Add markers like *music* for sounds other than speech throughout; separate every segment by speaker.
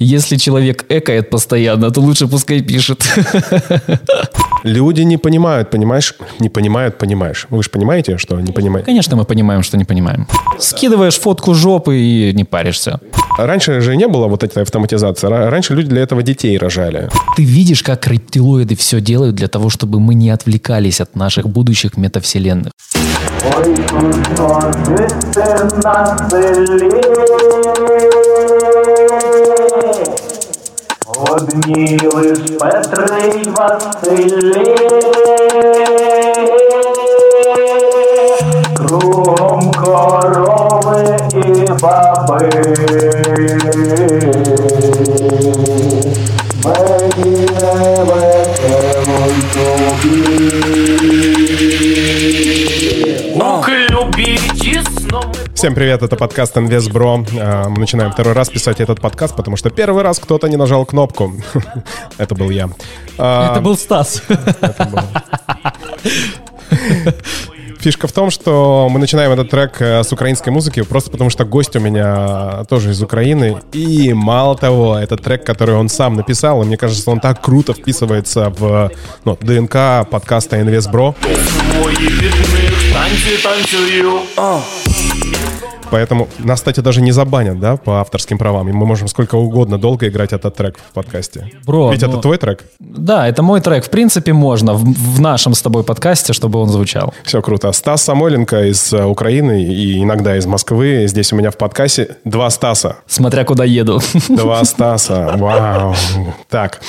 Speaker 1: Если человек экает постоянно, то лучше пускай пишет.
Speaker 2: Люди не понимают, понимаешь? Не понимают, понимаешь. Вы же понимаете, что не понимаете?
Speaker 1: Конечно, мы понимаем, что не понимаем. Скидываешь фотку жопы и не паришься.
Speaker 2: Раньше же не было вот этой автоматизации. Ра- Раньше люди для этого детей рожали.
Speaker 1: Ты видишь, как рептилоиды все делают для того, чтобы мы не отвлекались от наших будущих метавселенных.
Speaker 3: Ой, чудно жити на селі. Одні лиш Петри й Василі. Кругом корови і баби. Мені не весело й тобі.
Speaker 4: У клубе тісно ми
Speaker 2: Всем привет, это подкаст InvestBro. А, Мы начинаем второй раз писать этот подкаст, потому что первый раз кто-то не нажал кнопку. *laughs* Это был я. А,
Speaker 1: Это был Стас.
Speaker 2: Фишка в том, что мы начинаем этот трек э, с украинской музыки, просто потому что гость у меня тоже из Украины. И мало того, это трек, который он сам написал, и мне кажется, он так круто вписывается в ну, ДНК подкаста InvestBro.
Speaker 4: свої Yeah.
Speaker 2: Поэтому нас, кстати, даже не забанят, да, по авторским правам. И мы можем сколько угодно долго играть этот трек в подкасте.
Speaker 1: Бро,
Speaker 2: Ведь
Speaker 1: ну-
Speaker 2: это твой трек?
Speaker 1: Да, это мой трек. В принципе, можно в, в нашем с тобой подкасте, чтобы он звучал.
Speaker 2: Все круто. Стас Самойленко из э, Украины и иногда из Москвы. Здесь у меня в подкасте два Стаса.
Speaker 1: Смотря куда еду. *laughs*
Speaker 2: Два Стаса. Вау. Так.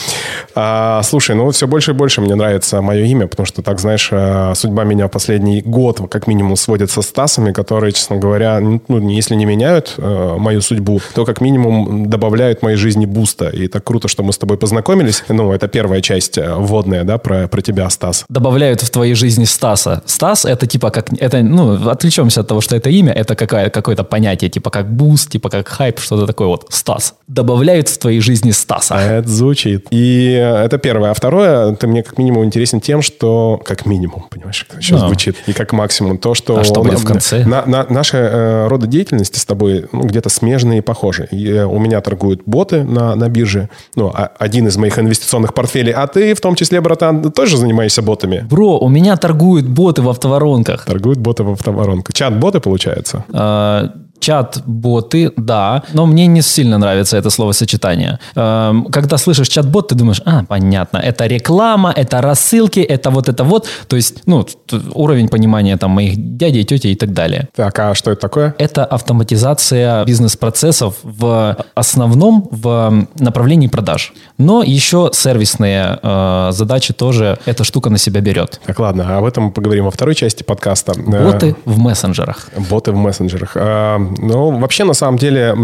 Speaker 2: А, слушай, ну все больше и больше мне нравится мое имя, потому что, так знаешь, а, судьба меня в последний год как минимум сводит со Стасами, которые, честно говоря, ну, если не меняют э, мою судьбу, то как минимум добавляют моей жизни буста. И так круто, что мы с тобой познакомились. Ну, это первая часть э, вводная, да, про, про тебя, Стас.
Speaker 1: Добавляют в твоей жизни Стаса. Стас это типа как... Это, ну, отвлечемся от того, что это имя. Это какая, какое-то понятие, типа как буст, типа как хайп, что-то такое вот. Стас. Добавляют в твоей жизни Стаса.
Speaker 2: Это звучит. И это первое. А второе, ты мне как минимум интересен тем, что... Как минимум, понимаешь,
Speaker 1: Ну.
Speaker 2: звучит. И как максимум то, что...
Speaker 1: А что будет в конце?
Speaker 2: На, на- наши э, роды деятельности с тобой ну, где-то смежные и похожи. И, э, у меня торгуют боты на, на бирже. Ну, а- один из моих инвестиционных портфелей. А ты, в том числе, братан, тоже занимаешься ботами?
Speaker 1: Бро, у меня торгуют боты в автоворонках.
Speaker 2: Торгуют боты в автоворонку. Чат-боты, получается?
Speaker 1: Э, Чат-боты, да, но мне не сильно нравится это словосочетание. Эм, Когда слышишь чат-бот, ты думаешь, а, понятно, это реклама, это рассылки, это вот это вот. То есть, ну, уровень понимания там моих дядей, тети и так далее.
Speaker 2: Так, а что это такое?
Speaker 1: Это автоматизация бизнес-процессов в основном в направлении продаж. Но еще сервисные э, задачи тоже эта штука на себя берет.
Speaker 2: Так, ладно, об этом мы поговорим во второй части подкаста. Э,
Speaker 1: Боты в мессенджерах.
Speaker 2: Боты в мессенджерах. А, ну, вообще, на самом деле,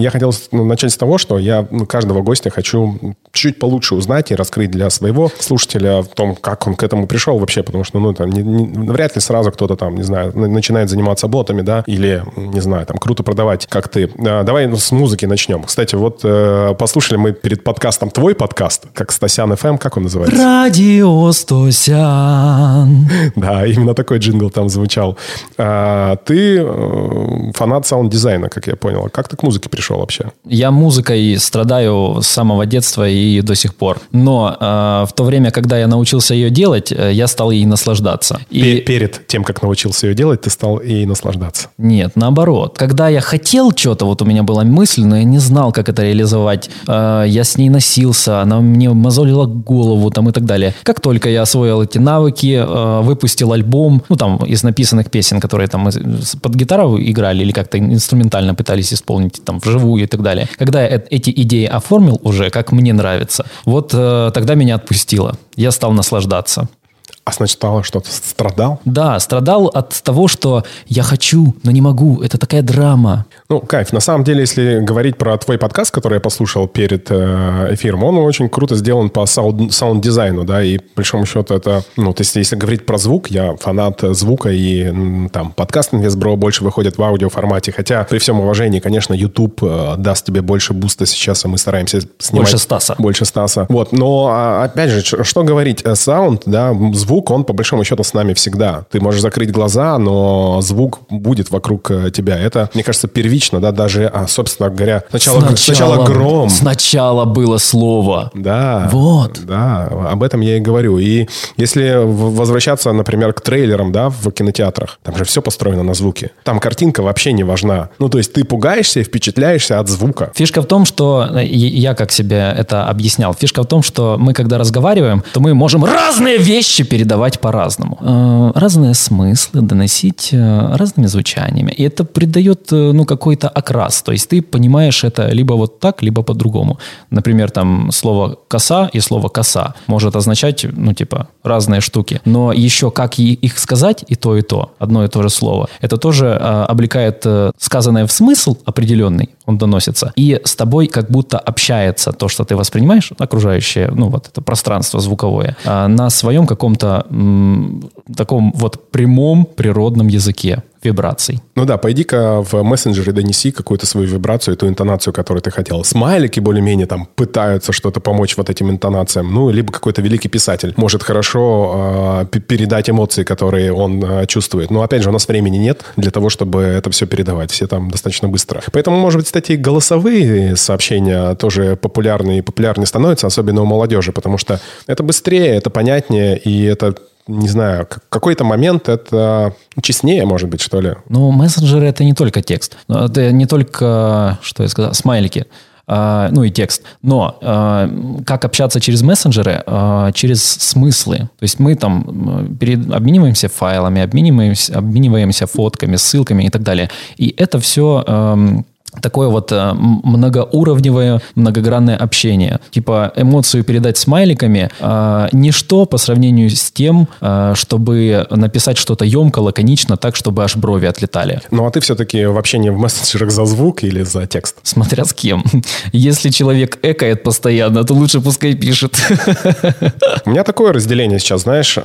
Speaker 2: я хотел ну, начать с того, что я ну, каждого гостя хочу чуть получше узнать и раскрыть для своего слушателя в том, как он к этому пришел вообще, потому что, ну, там, не- не- вряд ли сразу кто-то там, не знаю, на- начинает заниматься ботами, да, или, не знаю, там, круто продавать, как ты. А, давай ну, с музыки начнем. Кстати, вот э, послушали мы перед подкастом твой подкаст, как Стасян ФМ, как он называется?
Speaker 1: Радио Стосян. *laughs*
Speaker 2: Да, именно такой джингл там звучал. А, ты э, фанат саунд-дизайна, как я понял. Как ты к музыке пришел вообще?
Speaker 1: Я музыкой страдаю с самого детства и до сих пор. Но э, в то время, когда я научился ее делать, э, я стал ей наслаждаться. И
Speaker 2: Перед тем, как научился ее делать, ты стал ей наслаждаться.
Speaker 1: нет, наоборот. Когда я хотел что-то, вот у меня была мысль, но я не знал, как это реализовать. Э, я с ней носился, она мне мозолила голову там и так далее. Как только я освоил эти навыки, э, выпустил альбом, ну там из написанных песен, которые там под гитару играли или как-то инструментально пытались исполнить там вживую и так далее. Когда я эти идеи оформил уже, как мне нравится, вот э, тогда меня отпустило. Я стал наслаждаться.
Speaker 2: А сначала что-то страдал?
Speaker 1: Да, страдал от того, что я хочу, но не могу. Это такая драма.
Speaker 2: Ну, кайф. На самом деле, если говорить про твой подкаст, который я послушал перед э, эфиром, он очень круто сделан по саунд- саунд-дизайну, да, и по большому счету это, ну, то есть если говорить про звук, я фанат звука, и там подкаст Инвестбро больше выходит в аудиоформате, хотя при всем уважении, конечно, YouTube э, даст тебе больше буста сейчас, и мы стараемся снимать...
Speaker 1: Больше Стаса.
Speaker 2: Больше Стаса. Вот, но, а, опять же, что говорить, э, саунд, да, звук звук, он по большому счету с нами всегда. Ты можешь закрыть глаза, но звук будет вокруг э, тебя. Это, мне кажется, первично, да, даже, а, собственно говоря, сначала, сначала гром.
Speaker 1: Сначала было слово.
Speaker 2: Да.
Speaker 1: Вот.
Speaker 2: Да, об этом я и говорю. И если возвращаться, например, к трейлерам, да, в кинотеатрах, там же все построено на звуке. Там картинка вообще не важна. Ну, то есть ты пугаешься и впечатляешься от звука.
Speaker 1: Фишка в том, что э, я как себе это объяснял. Фишка в том, что мы, когда разговариваем, то мы можем разные вещи передавать по-разному. Э, Разные смыслы доносить э, разными звучаниями. И это придает, э, ну, какой-то окрас. То есть ты понимаешь это либо вот так, либо по-другому. Например, там слово «коса» и слово «коса» может означать, ну, типа, разные штуки. Но еще как их сказать, и то, и то, одно и то же слово, это тоже облекает сказанное в смысл определенный, он доносится, и с тобой как будто общается то, что ты воспринимаешь, окружающее, ну, вот это пространство звуковое, на своем каком-то м, таком вот прямом природном языке вибраций.
Speaker 2: Ну да, пойди-ка в мессенджер и донеси какую-то свою вибрацию, ту интонацию, которую ты хотел. Смайлики более-менее там пытаются что-то помочь вот этим интонациям. Ну, либо какой-то великий писатель может хорошо э, передать эмоции, которые он э, чувствует. Но опять же, у нас времени нет для того, чтобы это все передавать. Все там достаточно быстро. Поэтому, может быть, кстати, голосовые сообщения тоже популярны и популярнее становятся, особенно у молодежи, потому что это быстрее, это понятнее, и это не знаю, какой-то момент это честнее, может быть, что ли.
Speaker 1: Ну, мессенджеры это не только текст. Это не только, что я сказал, смайлики. а, ну и текст. Но а, как общаться через мессенджеры? А, через смыслы. То есть мы там перед- обмениваемся файлами, обмениваемся, обмениваемся фотками, ссылками и так далее. И это все такое вот э, многоуровневое, многогранное общение. Типа эмоцию передать смайликами э, ничто по сравнению с тем, э, чтобы написать что-то емко, лаконично, так, чтобы аж брови отлетали.
Speaker 2: Ну, а ты все-таки в общении в мессенджерах за звук или за текст?
Speaker 1: Смотря с кем. *laughs* Если человек экает постоянно, то лучше пускай пишет. *laughs*
Speaker 2: У меня такое разделение сейчас, знаешь,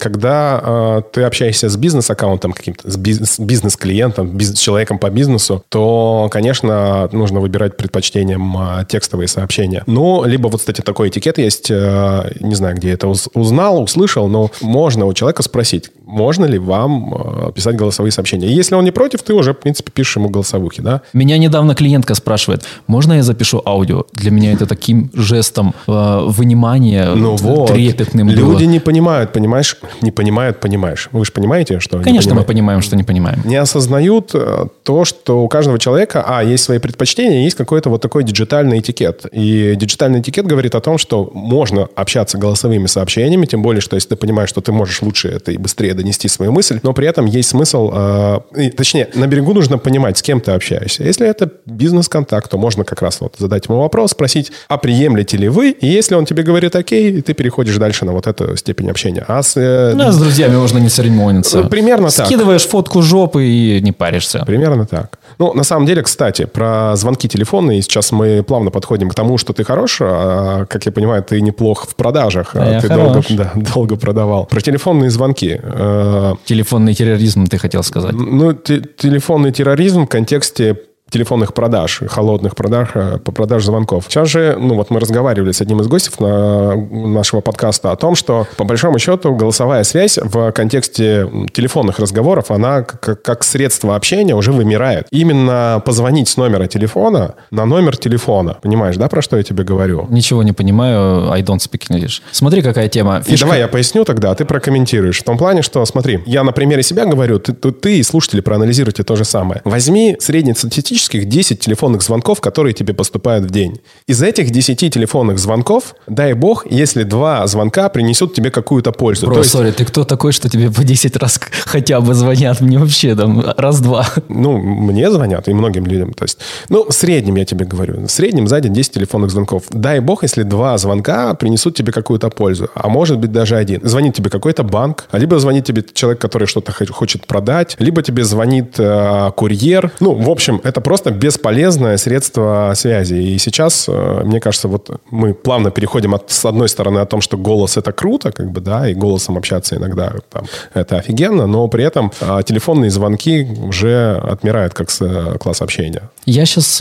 Speaker 2: когда э, ты общаешься с бизнес-аккаунтом каким-то, с биз- с бизнес-клиентом, биз- с человеком по бизнесу, то, конечно, нужно выбирать предпочтением э, текстовые сообщения. Ну, либо вот, кстати, такой этикет есть, э, не знаю, где я это уз- узнал, услышал, но можно у человека спросить, можно ли вам э, писать голосовые сообщения. И если он не против, ты уже, в принципе, пишешь ему голосовухи, да?
Speaker 1: Меня недавно клиентка спрашивает, можно я запишу аудио? Для меня это таким жестом э, вынимания
Speaker 2: Ну вот.
Speaker 1: трепетным
Speaker 2: Люди
Speaker 1: было.
Speaker 2: не понимают, понимаешь? Не понимают, понимаешь. Вы же понимаете, что... не
Speaker 1: Конечно, мы
Speaker 2: понимают?
Speaker 1: понимаем, что не понимаем.
Speaker 2: не осознают э, то, что у каждого человека, а, есть свои предпочтения, есть какой-то вот такой диджитальный этикет. И диджитальный этикет говорит о том, что можно общаться голосовыми сообщениями, тем более, что если ты понимаешь, что ты можешь лучше это и быстрее донести свою мысль, но при этом есть смысл, э, и, точнее, на берегу нужно понимать, с кем ты общаешься. Если это бизнес-контакт, то можно как раз вот задать ему вопрос, спросить, а приемлете ли вы? И если он тебе говорит окей, ты переходишь дальше на вот эту степень общения. А с, э,
Speaker 1: Ну, а с друзьями можно не церемониться.
Speaker 2: Примерно так.
Speaker 1: Скидываешь фотку жопы и не паришься.
Speaker 2: Примерно так. Ну, на самом деле, кстати, про звонки телефонные, сейчас мы плавно подходим к тому, что ты хорош, а, как я понимаю, ты неплох в продажах.
Speaker 1: А я
Speaker 2: ты долго, да, долго продавал. Про телефонные звонки. Э,
Speaker 1: Телефонный терроризм, ты хотел сказать.
Speaker 2: Ну, те- телефонный терроризм в контексте телефонных продаж, холодных продаж, э, по продаж звонков. Сейчас же, ну вот мы разговаривали с одним из гостей на нашего подкаста о том, что по большому счету голосовая связь в контексте телефонных разговоров, она как, как средство общения уже вымирает. Именно позвонить с номера телефона на номер телефона. Понимаешь, да, про что я тебе говорю?
Speaker 1: Ничего не понимаю, I don't speak English. Смотри, какая тема.
Speaker 2: И давай я поясню тогда, а ты прокомментируешь. В том плане, что, смотри, я на примере себя говорю, ты, ты, ты и слушатели проанализируйте то же самое. Возьми среднестатистических 10 телефонных звонков, которые тебе поступают в день. Из этих 10 телефонных звонков, дай бог, если два звонка принесут тебе какую-то пользу.
Speaker 1: Бро,
Speaker 2: То есть,
Speaker 1: сори, ты кто такой, что тебе по 10 раз хотя бы звонят? Мне вообще там раз-два.
Speaker 2: ну, мне звонят и многим людям. То есть, ну, в среднем я тебе говорю. В среднем сзади 10 телефонных звонков. Дай бог, если два звонка принесут тебе какую-то пользу. А может быть даже один. Звонит тебе какой-то банк, либо звонит тебе человек, который что-то хо- хочет продать, либо тебе звонит э, курьер. Ну, в общем, это просто бесполезное средство связи. И сейчас, э, мне кажется, вот мы плавно переходим от, с одной стороны о том, что голос это круто, как бы, да, и голосом общаться иногда там, это офигенно, но при этом а, телефонные звонки уже отмирают как э, класс общения.
Speaker 1: Я сейчас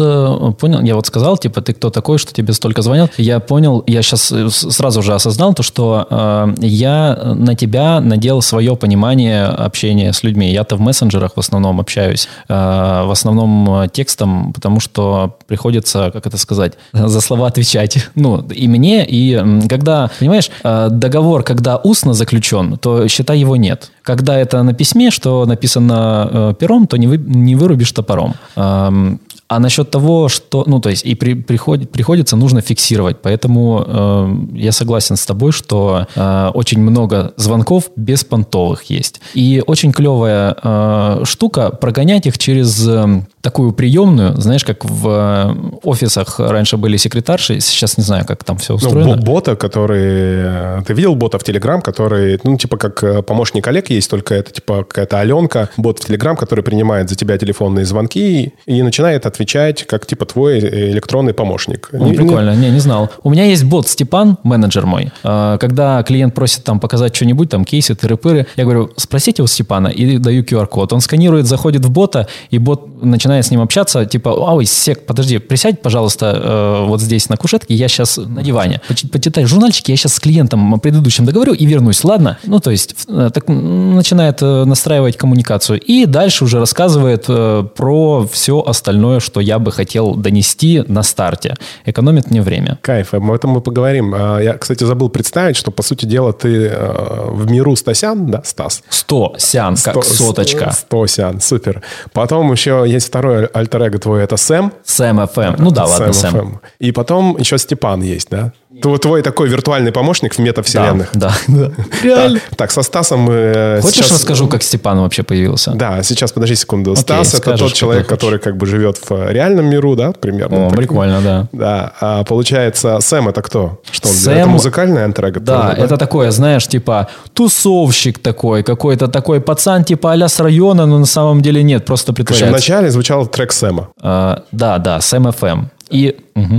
Speaker 1: понял, я вот сказал, типа, ты кто такой, что тебе столько звонят. Я понял, я сейчас сразу же осознал то, что э, я на тебя надел свое понимание общения с людьми. Я-то в мессенджерах в основном общаюсь, э, в основном э, текстом, потому что приходится, как это сказать, *laughs* за слова отвечать. *laughs* Ну, и мне, и когда, понимаешь, э, договор, когда устно заключен, то считай его нет. Когда это на письме, что написано э, пером, то не, вы, не вырубишь топором. Эм, а насчет того, что, ну, то есть, и при, приходит, приходится, нужно фиксировать. Поэтому э, я согласен с тобой, что э, очень много звонков беспонтовых есть. И очень клевая э, штука прогонять их через э, такую приемную, знаешь, как в э, офисах раньше были секретарши, сейчас не знаю, как там все
Speaker 2: Ну,
Speaker 1: устроено.
Speaker 2: бо- бота, который... э, Ты видел бота в Телеграм, который, ну, типа, как э, помощник Олег есть, только это, типа, какая-то Аленка, бот в Телеграм, который принимает за тебя телефонные звонки и начинает отвечать, как, типа, твой электронный помощник.
Speaker 1: О,
Speaker 2: Не- не-
Speaker 1: прикольно, не, не знал. У меня есть бот Степан, менеджер мой. Когда клиент просит там показать что-нибудь, там кейсы, тыры-пыры, я говорю, спросите у Степана, и даю QR-код. Он сканирует, заходит в бота, и бот начинает с ним общаться, типа, ой, сек, подожди, присядь, пожалуйста, э, вот здесь на кушетке, я сейчас на диване. Поч- Почитай журнальчики, я сейчас с клиентом предыдущим договорю и вернусь, ладно? Ну, то есть, э, так начинает э, настраивать коммуникацию. И дальше уже рассказывает э, про все остальное, что я бы хотел донести на старте. Экономит мне время.
Speaker 2: Кайф, об этом мы поговорим. А, Я, кстати, забыл представить, что, по сути дела, ты э, в миру Стасян, да, Стас?
Speaker 1: 100 сян, как
Speaker 2: Сто-
Speaker 1: соточка.
Speaker 2: Стосян, супер. Потом еще есть второй альтер твой, это Сэм.
Speaker 1: Сэм FM. Ну да, ладно,
Speaker 2: Сэм
Speaker 1: Сэм.
Speaker 2: FM. И потом еще Степан есть, да? Твой, твой такой виртуальный помощник в метавселенных.
Speaker 1: да, да. *laughs* Реально.
Speaker 2: Так, так, со Стасом мы э,
Speaker 1: Хочешь
Speaker 2: сейчас-
Speaker 1: расскажу, как Степан вообще появился?
Speaker 2: Да, сейчас подожди секунду.
Speaker 1: Окей,
Speaker 2: Стас это тот человек, который как бы живет в э, реальном миру, да, примерно.
Speaker 1: О,
Speaker 2: Так,
Speaker 1: прикольно, да.
Speaker 2: Да, а получается, Сэм это кто? Что он?
Speaker 1: Сэм-
Speaker 2: Это музыкальный антрег?
Speaker 1: Да, это такое, знаешь, типа тусовщик такой, какой-то такой пацан типа а с района, но на самом деле нет, просто притворяется.
Speaker 2: вначале звучал трек Сэма.
Speaker 1: А, да, да, Сэм FM. И.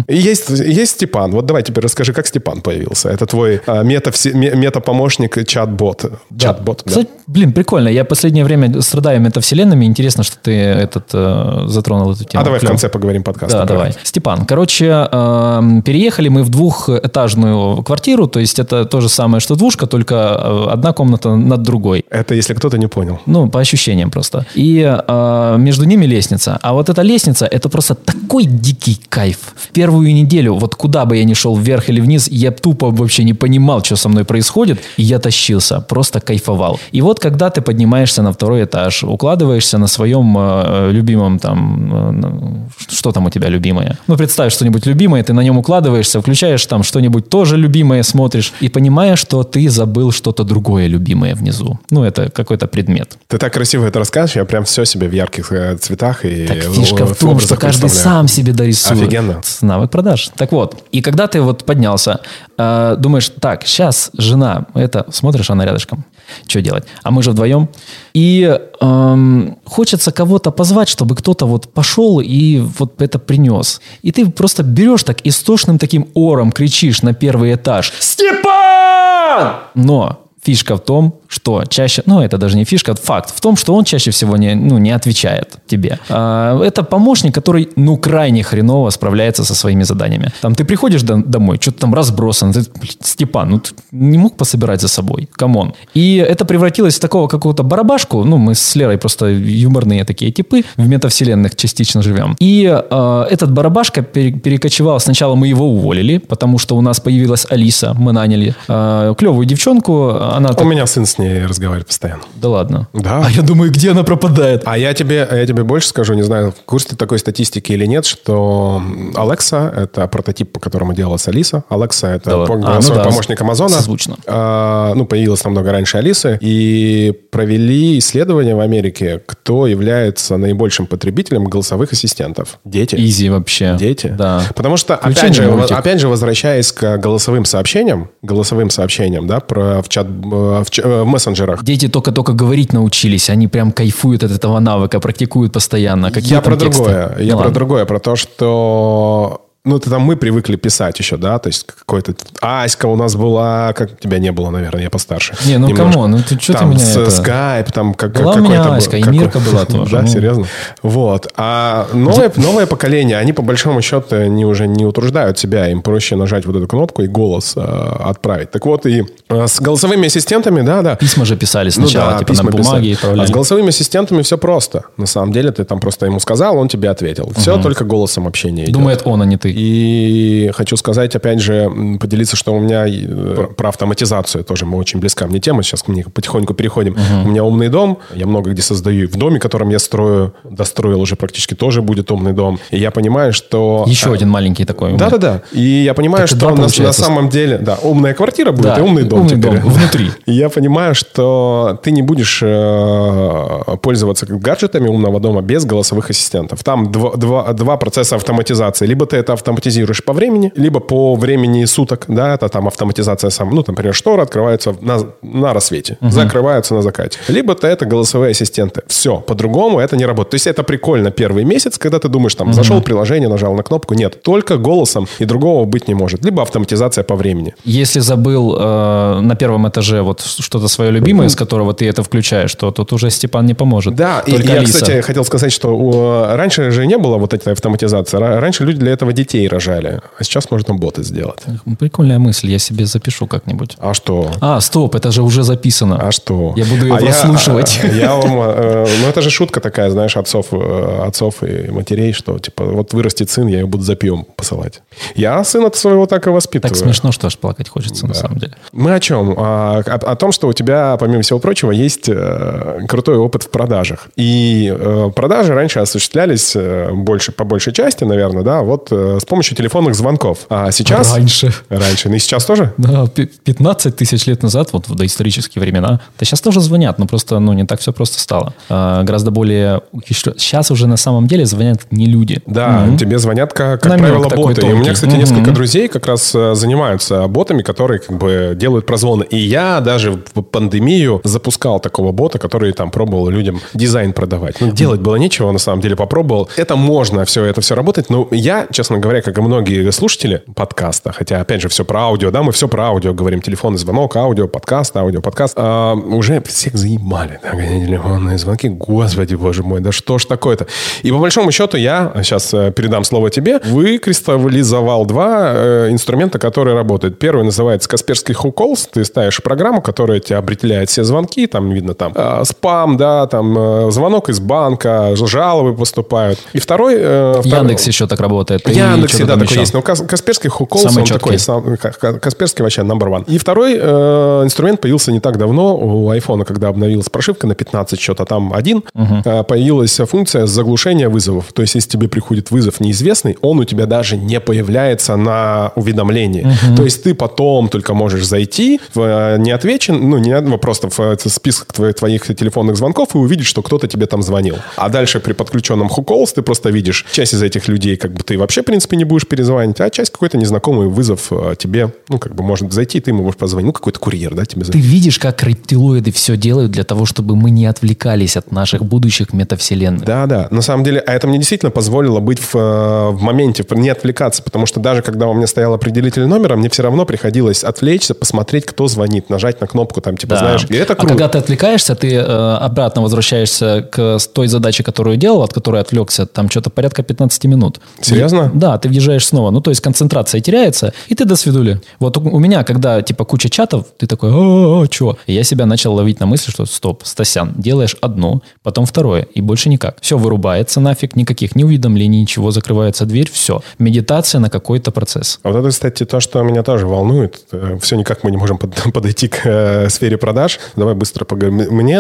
Speaker 2: И есть, есть Степан. Вот давай теперь расскажи, как Степан появился. Это твой а, мета, ме- мета-помощник, чат-бот. Чат-бот, да.
Speaker 1: Кстати, блин, прикольно. Я последнее время страдаю метавселенными. Интересно, что ты этот э, затронул эту тему.
Speaker 2: А давай в
Speaker 1: Клево.
Speaker 2: конце поговорим подкаста.
Speaker 1: Да, давай. Степан, короче, эм, переехали мы в двухэтажную квартиру, то есть это то же самое, что двушка, только э, одна комната над другой.
Speaker 2: Это если кто-то не понял.
Speaker 1: Ну, по ощущениям просто. И э, между ними лестница. А вот эта лестница, это просто такой дикий кайф. В первую неделю, вот куда бы я ни шел, вверх или вниз, я тупо вообще не понимал, что со мной происходит, и я тащился, просто кайфовал. И вот когда ты поднимаешься на второй этаж, укладываешься на своем э, любимом там, э, что там у тебя любимое? Ну, представь что-нибудь любимое, ты на нем укладываешься, включаешь там что-нибудь тоже любимое, смотришь, и понимаешь, что ты забыл что-то другое любимое внизу. Ну, это какой-то предмет.
Speaker 2: Ты так красиво это рассказываешь, я прям все себе в ярких э, цветах и
Speaker 1: Так фишка в том, что каждый сам себе дорисует.
Speaker 2: Офигенно.
Speaker 1: Навык продаж. Так вот, и когда ты вот поднялся, э, думаешь, так, сейчас жена, это, смотришь, она рядышком. Что делать? А мы же вдвоем. И эм, хочется кого-то позвать, чтобы кто-то вот пошел и вот это принес. И ты просто берешь так истошным таким ором кричишь на первый этаж. Степан! Но фишка в том, что чаще, ну это даже не фишка, факт, в том, что он чаще всего не, ну, не отвечает тебе. А, это помощник, который, ну, крайне хреново справляется со своими заданиями. Там ты приходишь до- домой, что-то там разбросано, ты, Степан, ну ты не мог пособирать за собой, come on. И это превратилось в такого какого-то барабашку, ну мы с Лерой просто юморные такие типы, в метавселенных частично живем. И э, этот барабашка пере- перекочевал, сначала мы его уволили, потому что у нас появилась Алиса, мы наняли э, клевую девчонку, она
Speaker 2: У
Speaker 1: так-
Speaker 2: меня сын с ней разговаривает постоянно.
Speaker 1: да ладно.
Speaker 2: Да.
Speaker 1: А я думаю, где она пропадает?
Speaker 2: А я тебе, а я тебе больше скажу, не знаю, в курсе ты такой статистики или нет, что Alexa — это прототип, по которому делалась Алиса. Alexa — это
Speaker 1: Да.
Speaker 2: по-
Speaker 1: А, ну да,
Speaker 2: помощник Амазона.
Speaker 1: созвучно.
Speaker 2: А, ну, появилась намного раньше Алисы. И провели исследование в Америке, кто является наибольшим потребителем голосовых ассистентов. Дети.
Speaker 1: Изи вообще.
Speaker 2: Дети.
Speaker 1: Да.
Speaker 2: Потому что,
Speaker 1: Включи
Speaker 2: опять же,
Speaker 1: мультик.
Speaker 2: опять же, возвращаясь к голосовым сообщениям, голосовым сообщениям, да, про в чат, э, в, э, в мессенджерах.
Speaker 1: Дети только-только говорить научились, они прям кайфуют от этого навыка, практикуют постоянно. Какие
Speaker 2: я про
Speaker 1: тексты?
Speaker 2: другое.
Speaker 1: Ну
Speaker 2: Я про
Speaker 1: ладно.
Speaker 2: другое, про то, что ну, это там мы привыкли писать еще, да, то есть какой-то... Аська у нас была, как тебя не было, наверное, я постарше.
Speaker 1: Не, ну,
Speaker 2: come
Speaker 1: on, ну ты чё ты
Speaker 2: Там
Speaker 1: меня
Speaker 2: с-
Speaker 1: это-
Speaker 2: скайп, там как,
Speaker 1: Была
Speaker 2: как-
Speaker 1: у меня
Speaker 2: какой-то
Speaker 1: Аська, и
Speaker 2: какой-
Speaker 1: Мирка была *laughs* тоже,
Speaker 2: Да,
Speaker 1: ну.
Speaker 2: серьезно? Вот. А новое, новое поколение, они по большому счету не уже не утруждают себя, им проще нажать вот эту кнопку и голос э, отправить. Так вот, и э, с голосовыми ассистентами, да, да,
Speaker 1: Письма же писали сначала,
Speaker 2: ну да,
Speaker 1: типа на
Speaker 2: письма
Speaker 1: бумаге
Speaker 2: писали. А с голосовыми ассистентами все просто. На самом деле ты там просто ему сказал, он тебе ответил. Все только голосом общения идет.
Speaker 1: Думает он, а не ты.
Speaker 2: И хочу сказать, опять же, поделиться, что у меня э, про автоматизацию тоже мы очень близка мне тема. Сейчас к ней потихоньку переходим. У меня умный дом. Я много где создаю. В доме, котором я строю, достроил уже практически тоже будет умный дом. И я понимаю, что...
Speaker 1: Еще
Speaker 2: а,
Speaker 1: один маленький такой.
Speaker 2: Да-да-да. И я понимаю,
Speaker 1: Так
Speaker 2: что на, на самом деле... Да, умная квартира будет
Speaker 1: Да,
Speaker 2: и умный дом
Speaker 1: умный
Speaker 2: теперь.
Speaker 1: дом внутри. *laughs*
Speaker 2: И я понимаю, что ты не будешь э, пользоваться гаджетами умного дома без голосовых ассистентов. Там два, два, два процесса автоматизации. Либо ты это автоматизируешь по времени, либо по времени суток. Да, это там автоматизация сам. Ну, там, например, шторы открываются на, на рассвете, закрываются на закате. Либо ты это голосовые ассистенты. Все. По-другому это не работает. То есть это прикольно первый месяц, когда ты думаешь, там, зашел в приложение, нажал на кнопку. Нет, только голосом и другого быть не может. Либо автоматизация по времени.
Speaker 1: Если забыл э, на первом этаже вот что-то свое любимое, из которого ты это включаешь, то тут уже Степан не поможет.
Speaker 2: Да, и
Speaker 1: Только
Speaker 2: я,
Speaker 1: Алиса.
Speaker 2: кстати, хотел сказать, что у- раньше же не было вот этой автоматизации. Ра- Раньше люди для этого детей рожали, а сейчас можно боты сделать.
Speaker 1: Прикольная мысль, я себе запишу как-нибудь.
Speaker 2: А что?
Speaker 1: А, стоп, это же уже записано.
Speaker 2: А что?
Speaker 1: Я буду ее
Speaker 2: А
Speaker 1: прослушивать.
Speaker 2: Я, *laughs* я вам, э, ну это же шутка такая, знаешь, отцов, э, отцов и матерей, что типа вот вырастет сын, я ее буду за пивом посылать. Я сына своего так и воспитываю.
Speaker 1: Так смешно, что аж плакать хочется на самом деле.
Speaker 2: Мы о чем? А, о, о том, что у тебя, помимо всего прочего, есть э, крутой опыт в продажах. И э, продажи раньше осуществлялись э, больше, по большей части, наверное, да, вот э, с помощью телефонных звонков. А сейчас...
Speaker 1: Раньше.
Speaker 2: Раньше. Ну и сейчас тоже?
Speaker 1: Да, пи- 15 тысяч лет назад, вот в доисторические времена, да сейчас тоже звонят, но просто ну, не так все просто стало. А, гораздо более... Сейчас уже на самом деле звонят не люди.
Speaker 2: Да, тебе звонят, как, как
Speaker 1: Намек
Speaker 2: правило, боты. И у меня, кстати,
Speaker 1: Мгм.
Speaker 2: несколько друзей как раз э, занимаются ботами, которые как бы делают прозвоны. И я даже в пандемию запускал такого бота, который там пробовал людям дизайн продавать. Ну, делать было нечего, на самом деле попробовал. Это можно, все это все работать. Но я, честно говоря, как и многие слушатели подкаста, хотя, опять же, все про аудио, да, мы все про аудио говорим. Телефонный звонок, аудио, подкаст, аудио, подкаст. А, уже всех заебали. Так, телефонные звонки. Господи, боже мой, да что ж такое-то? И по большому счету я сейчас э, передам слово тебе. Выкристаллизовал два э, инструмента, которые работают. Первый называется Касперский Хуколс. Ты ставишь программу, которая тебе определяет все звонки. Там видно там э, спам, да, там э, звонок из банка, жалобы поступают. И второй... э, втор-
Speaker 1: Яндекс еще так работает. и
Speaker 2: Яндекс,
Speaker 1: что-то
Speaker 2: да,
Speaker 1: там
Speaker 2: такой
Speaker 1: еще.
Speaker 2: есть. Но Кас- Касперский Хуколс, он
Speaker 1: четкий.
Speaker 2: такой, сам- Касперский вообще number one. И второй э, инструмент появился не так давно у айфона, когда обновилась прошивка на 15 счета, там один, э, появилась функция заглушения вызовов. То есть, если тебе приходит вызов неизвестный, он у тебя даже не появляется на уведомлении. То есть, ты потом только можешь зайти в э, неотвечен, ну, не одного, просто в список твоих, твоих телефонных звонков и увидеть, что кто-то тебе там звонил. А дальше при подключенном Хуколс ты просто видишь, часть из этих людей как бы ты вообще, в принципе, не будешь перезвонить, а часть какой-то незнакомый вызов э, тебе, ну, как бы может зайти, ты ему можешь позвонить. Ну, какой-то курьер, да, тебе
Speaker 1: Ты
Speaker 2: звонит.
Speaker 1: видишь, как рептилоиды все делают для того, чтобы мы не отвлекались от наших будущих метавселенных.
Speaker 2: Да, да. На самом деле, а это мне действительно позволило быть в, э, в моменте, не отвлекаться, потому что даже когда у меня стоял определитель номера, мне все равно приходилось отвлечься, посмотреть, кто звонит, нажать на кнопку, там, типа,
Speaker 1: Да.
Speaker 2: знаешь, и это
Speaker 1: А
Speaker 2: круто.
Speaker 1: когда ты отвлекаешься, ты э, обратно возвращаешься к той задаче, которую делал, от которой отвлекся, там что-то порядка 15 минут.
Speaker 2: Серьезно?
Speaker 1: И- да, ты въезжаешь снова. Ну, то есть концентрация теряется, и ты до свидули. Вот у, меня, когда типа куча чатов, ты такой, о, что? И я себя начал ловить на мысли, что стоп, Стасян, делаешь одно, потом второе, и больше никак. Все вырубается нафиг, никаких ни уведомлений, ничего, закрывается дверь, все. Медитация на какой-то процесс.
Speaker 2: А вот это, кстати, то, что меня тоже волнует. Все никак мы не можем под- *laughs* подойти к э, сфере продаж. Давай быстро поговорим. Мне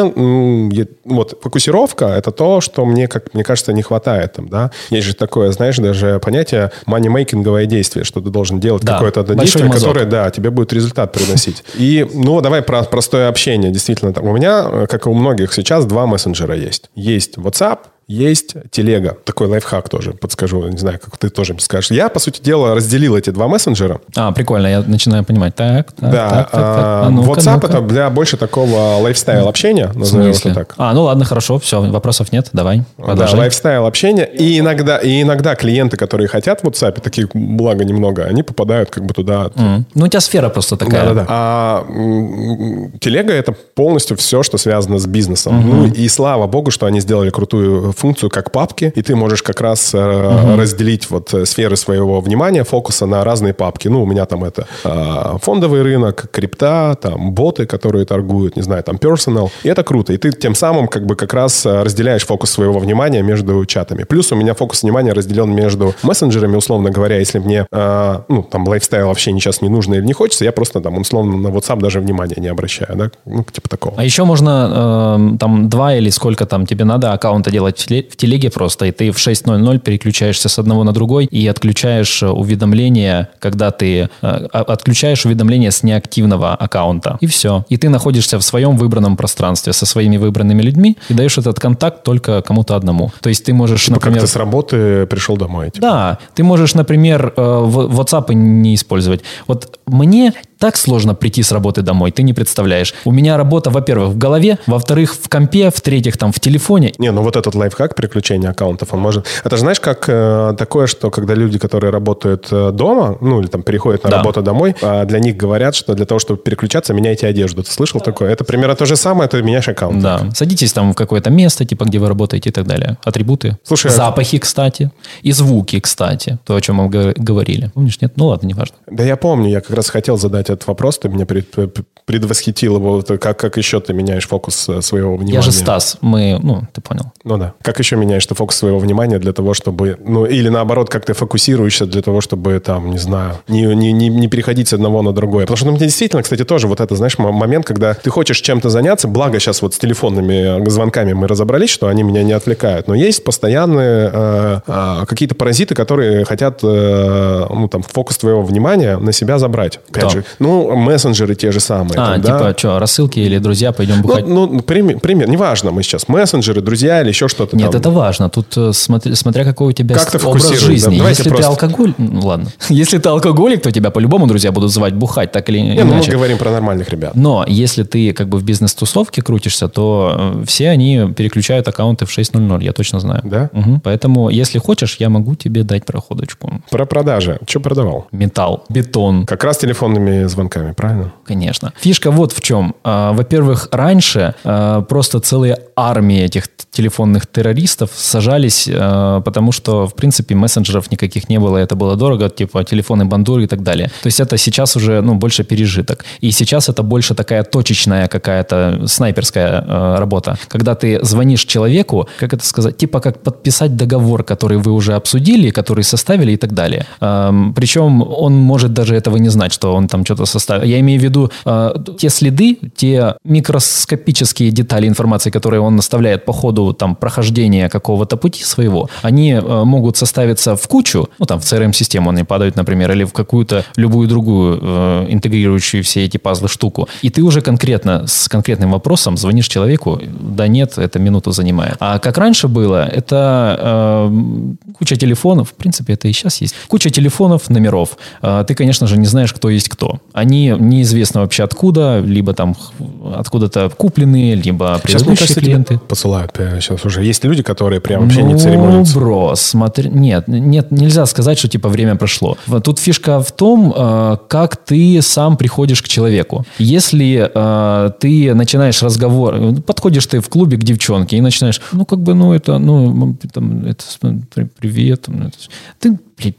Speaker 2: е- вот фокусировка – это то, что мне, как мне кажется, не хватает. Там, да? Есть же такое, знаешь, даже понятие манимейкинговое действие, что ты должен делать
Speaker 1: Да,
Speaker 2: какое-то одно
Speaker 1: большой
Speaker 2: действие,
Speaker 1: мазок.
Speaker 2: которое, да, тебе будет результат приносить. *laughs* И, ну, давай про простое общение. Действительно, там, у меня, э, как и у многих сейчас, два мессенджера есть. Есть WhatsApp, есть телега. Такой лайфхак тоже подскажу. Не знаю, как ты тоже скажешь. Я, по сути дела, разделил эти два мессенджера.
Speaker 1: А, прикольно, я начинаю понимать. Так, так,
Speaker 2: да,
Speaker 1: так, так, так.
Speaker 2: а,
Speaker 1: А ну-ка,
Speaker 2: WhatsApp
Speaker 1: ну-ка.
Speaker 2: это для больше такого lifestyle общения, назовем это так.
Speaker 1: А, ну ладно, хорошо, все, вопросов нет, давай,
Speaker 2: Да,
Speaker 1: продолжай.
Speaker 2: lifestyle общения. И иногда, и иногда клиенты, которые хотят в WhatsApp, таких, благо, немного, они попадают как бы туда.
Speaker 1: М. Ну, у тебя сфера просто такая.
Speaker 2: Да-да-да. А телега это полностью все, что связано с бизнесом. Ну и слава богу, что они сделали крутую функцию, как папки, и ты можешь как раз э, разделить вот э, сферы своего внимания, фокуса на разные папки. Ну, у меня там это э, фондовый рынок, крипта, там боты, которые торгуют, не знаю, там personal. И это круто. И ты тем самым как бы как раз разделяешь фокус своего внимания между чатами. Плюс у меня фокус внимания разделен между мессенджерами, условно говоря, если мне, ну, там, лайфстайл вообще сейчас не нужно или не хочется, я просто там, условно, на WhatsApp даже внимания не обращаю, да, ну, типа такого.
Speaker 1: А еще можно э, там два или сколько там тебе надо аккаунта делать в теле- в телеге просто, и ты в 6.00 переключаешься с одного на другой и отключаешь э, уведомления, когда ты э, а- отключаешь уведомления с неактивного аккаунта. И все. И ты находишься в своем выбранном пространстве со своими выбранными людьми и даешь этот контакт только кому-то одному. То есть ты можешь,
Speaker 2: Типа как
Speaker 1: например...
Speaker 2: ты с работы пришел домой. типа.
Speaker 1: Да, ты можешь, например, э, WhatsApp не использовать. Вот мне так сложно прийти с работы домой, ты не представляешь. У меня работа, во-первых, в голове, во-вторых, в компе, в-третьих, там, в телефоне.
Speaker 2: Не, ну вот этот лайфхак переключения аккаунтов, он может... Это же знаешь, как э, такое, что когда люди, которые работают э, дома, ну или там переходят на
Speaker 1: Да.
Speaker 2: работу домой, а для них говорят, что для того, чтобы переключаться, меняйте одежду. Ты слышал такое? Это примерно то же самое, ты меняешь аккаунт.
Speaker 1: Да. Садитесь там в какое-то место, типа, где вы работаете и так далее. Атрибуты.
Speaker 2: Слушай, а-
Speaker 1: Запахи, кстати. И звуки, кстати. То, о чем мы говор- говорили. Помнишь, нет? Ну ладно, неважно.
Speaker 2: Да я помню, я как раз хотел задать этот вопрос, ты меня пред- пред- предвосхитил его. Как, как еще ты меняешь фокус э, своего внимания?
Speaker 1: Я же Стас. Мы, ну, ты понял.
Speaker 2: Ну да. Как еще меняешь ты фокус своего внимания для того, чтобы... Ну, или наоборот, как ты фокусируешься для того, чтобы, там, не знаю, не, не, не, не переходить с одного на другое. Потому что ну, мне действительно, кстати, тоже вот это, знаешь, момент, когда ты хочешь чем-то заняться, благо сейчас вот с телефонными э, звонками мы разобрались, что они меня не отвлекают, но есть постоянные э, э, какие-то паразиты, которые хотят, э, ну, там, фокус твоего внимания на себя забрать. Опять
Speaker 1: Кто?
Speaker 2: же, ну, мессенджеры те же самые.
Speaker 1: А,
Speaker 2: там, да?
Speaker 1: типа, что, рассылки или друзья, пойдем
Speaker 2: Ну,
Speaker 1: бухать?
Speaker 2: ну, пример, пример, неважно, мы сейчас мессенджеры, друзья или еще что-то
Speaker 1: Нет,
Speaker 2: там.
Speaker 1: это важно. Тут э, смотри- смотря какой у тебя
Speaker 2: Как
Speaker 1: образ
Speaker 2: да?
Speaker 1: жизни.
Speaker 2: Давайте
Speaker 1: Если
Speaker 2: просто-
Speaker 1: ты алкоголь... ну, Ладно. *laughs* Если ты алкоголик, то тебя по-любому друзья будут звать бухать, так или
Speaker 2: Не, ну, мы
Speaker 1: иначе.
Speaker 2: говорим про нормальных ребят.
Speaker 1: Но если ты как бы в бизнес-тусовке крутишься, то э, все они переключают аккаунты в 6.00, я точно знаю.
Speaker 2: Да?
Speaker 1: Мгм. Поэтому, если хочешь, я могу тебе дать проходочку.
Speaker 2: Про продажи. Что продавал?
Speaker 1: Металл, бетон,
Speaker 2: Как раз телефонными звонками, правильно?
Speaker 1: Конечно. Фишка вот в чем. А, Во-первых, раньше а, просто целые армии этих телефонных террористов сажались, а, потому что, в принципе, мессенджеров никаких не было, это было дорого, типа телефоны бандуры и так далее. То есть это сейчас уже ну, больше пережиток. И сейчас это больше такая точечная какая-то снайперская а, работа. Когда ты звонишь человеку, как это сказать, типа как подписать договор, который вы уже обсудили, который составили и так далее. Ам, Причем он может даже этого не знать, что он там что-то составил. Я имею в виду э, те следы, те микроскопические детали информации, которые он наставляет по ходу там прохождения какого-то пути своего, они э, могут составиться в кучу, ну там в CRM-систему они падают, например, или в какую-то любую другую э, интегрирующую все эти пазлы штуку. И ты уже конкретно с конкретным вопросом звонишь человеку, да нет, это минуту занимает. А как раньше было, это э, куча телефонов, в принципе, это и сейчас есть, куча телефонов, номеров. Э, ты, конечно же, не знаешь, кто есть кто. Они неизвестно вообще откуда, либо там откуда-то купленные, либо
Speaker 2: Сейчас, мне
Speaker 1: предыдущие
Speaker 2: кажется, тебе
Speaker 1: клиенты.
Speaker 2: посылают. э, Сейчас уже есть люди, которые прям вообще не
Speaker 1: Ну,
Speaker 2: церемонятся.
Speaker 1: бро, смотри, нет, нет, нельзя сказать, что типа время прошло. Тут фишка в том, э, как ты сам приходишь к человеку. Если э, ты начинаешь разговор, подходишь ты в клубе к девчонке и начинаешь, ну как бы, ну это, ну там, это, привет, там, это ты, ты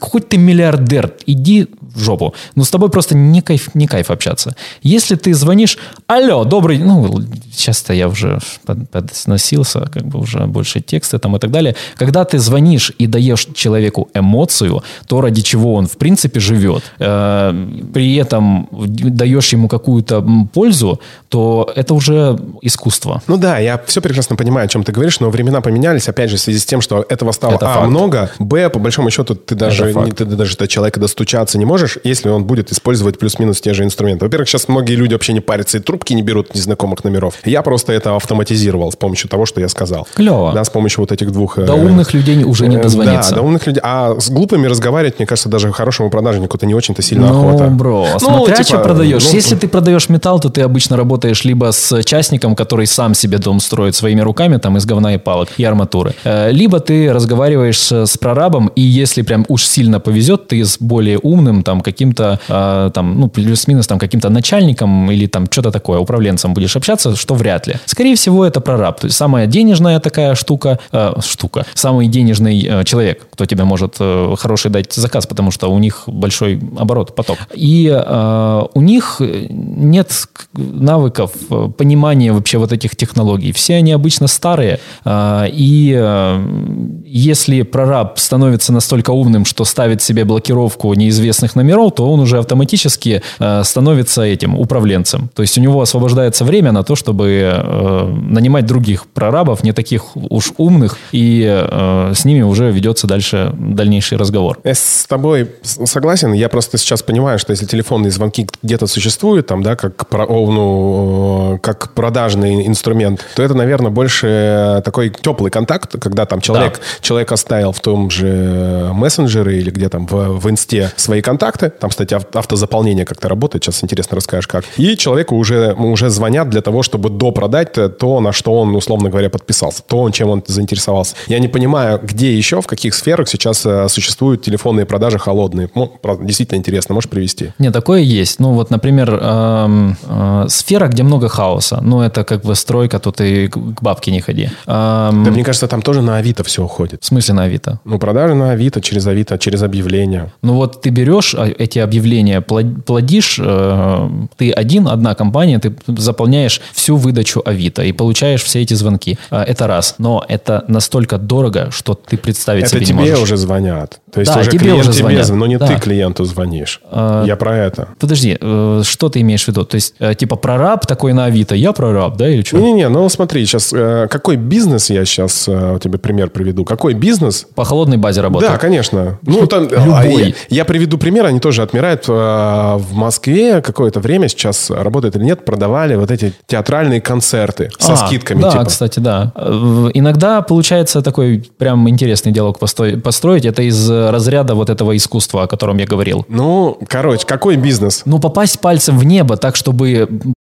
Speaker 1: хоть ты миллиардер, иди в жопу. Но с тобой просто не кайф, не кайф общаться. Если ты звонишь, алло, добрый, ну, часто я уже под- подсносился, как бы уже больше текста там и так далее. Когда ты звонишь и даешь человеку эмоцию, то ради чего он в принципе живет, э, при этом даешь ему какую-то пользу, то это уже искусство.
Speaker 2: Ну да, я все прекрасно понимаю, о чем ты говоришь, но времена поменялись, опять же, в связи с тем, что этого стало,
Speaker 1: Это
Speaker 2: а,
Speaker 1: факт.
Speaker 2: много, б, по большому счету, ты даже, не- ты даже до человека достучаться не можешь, можешь, если он будет использовать плюс-минус те же инструменты. Во-первых, сейчас многие люди вообще не парятся и трубки не берут незнакомых номеров. Я просто это автоматизировал с помощью того, что я сказал.
Speaker 1: Клево.
Speaker 2: Да, с помощью вот этих двух...
Speaker 1: До
Speaker 2: э,
Speaker 1: умных людей уже не
Speaker 2: э,
Speaker 1: дозвониться.
Speaker 2: Да, до умных людей. А с глупыми разговаривать, мне кажется, даже хорошему продажнику это не очень-то сильно
Speaker 1: Ну,
Speaker 2: охота.
Speaker 1: бро,
Speaker 2: Ну,
Speaker 1: смотря
Speaker 2: типа,
Speaker 1: что продаешь.
Speaker 2: ну,
Speaker 1: Если ты продаешь металл, то ты обычно работаешь либо с частником, который сам себе дом строит своими руками, там, из говна и палок, и арматуры. Э, Либо ты разговариваешь с прорабом, и если прям уж сильно повезет, ты с более умным, там, каким-то, э, там, ну, плюс-минус, там, каким-то начальником или там что-то такое, управленцем будешь общаться, что вряд ли. Скорее всего, это прораб. То есть самая денежная такая штука, э, штука, самый денежный э, человек, кто тебе может э, хороший дать заказ, потому что у них большой оборот, поток. И э, у них нет навыков, э, понимания вообще вот этих технологий. Все они обычно старые. э, И э, если прораб становится настолько умным, что ставит себе блокировку неизвестных номеров, то он уже автоматически э, становится этим управленцем. То есть у него освобождается время на то, чтобы э, нанимать других прорабов, не таких уж умных, и э, с ними уже ведется дальше дальнейший разговор.
Speaker 2: Я с тобой согласен. Я просто сейчас понимаю, что если телефонные звонки где-то существуют, там, да, как, про- ну, э, как продажный инструмент, то это, наверное, больше такой теплый контакт, когда там человек, человек оставил в том же мессенджере или где там в, в инсте свои контакты. Там, кстати, ав- автозаполнение как-то работает. Сейчас интересно расскажешь, как. И человеку уже, уже звонят для того, чтобы допродать то- то, на что он, условно говоря, подписался, то, чем он заинтересовался. Я не понимаю, где еще, в каких сферах сейчас э, существуют телефонные продажи холодные. Ну, действительно интересно. Можешь привести?
Speaker 1: Не, такое есть. Ну, вот, например, эм, э, сфера, где много хаоса. Ну, это как бы стройка, тут и к бабке не ходи. Эм,
Speaker 2: Да мне кажется, там тоже на Авито все уходит.
Speaker 1: В смысле на Авито?
Speaker 2: Ну, продажи на Авито, через Авито, через объявления.
Speaker 1: Ну вот ты берешь эти объявления, плод- плодишь, э, ты один, одна компания, ты заполняешь всю выдачу Авито и получаешь все эти звонки. А, Это раз. Но это настолько дорого, что ты представить
Speaker 2: Это
Speaker 1: себе не
Speaker 2: тебе
Speaker 1: можешь.
Speaker 2: уже звонят. То есть
Speaker 1: Да,
Speaker 2: уже
Speaker 1: тебе
Speaker 2: клиент
Speaker 1: уже
Speaker 2: тебе
Speaker 1: звонят.
Speaker 2: но не
Speaker 1: Да.
Speaker 2: ты клиенту звонишь. Я про это.
Speaker 1: Подожди, э, что ты имеешь в виду? То есть, э, типа прораб такой на Авито, я прораб, да, или что?
Speaker 2: Не-не-не, ну смотри, сейчас какой бизнес я сейчас тебе пример приведу. Какой бизнес?
Speaker 1: По холодной базе работает.
Speaker 2: Да, конечно. Ну, *laughs* там,
Speaker 1: Любой.
Speaker 2: а, я, я приведу пример, они тоже отмирают. э, В Москве какое-то время сейчас работает или нет, продавали вот эти театральные концерты со
Speaker 1: А,
Speaker 2: скидками.
Speaker 1: Да,
Speaker 2: типа.
Speaker 1: кстати, да. Иногда получается такой прям интересный диалог построить. Это из разряда вот этого искусства, о котором я говорил.
Speaker 2: Ну, короче, какой бизнес?
Speaker 1: Ну, попасть пальцем в небо так, чтобы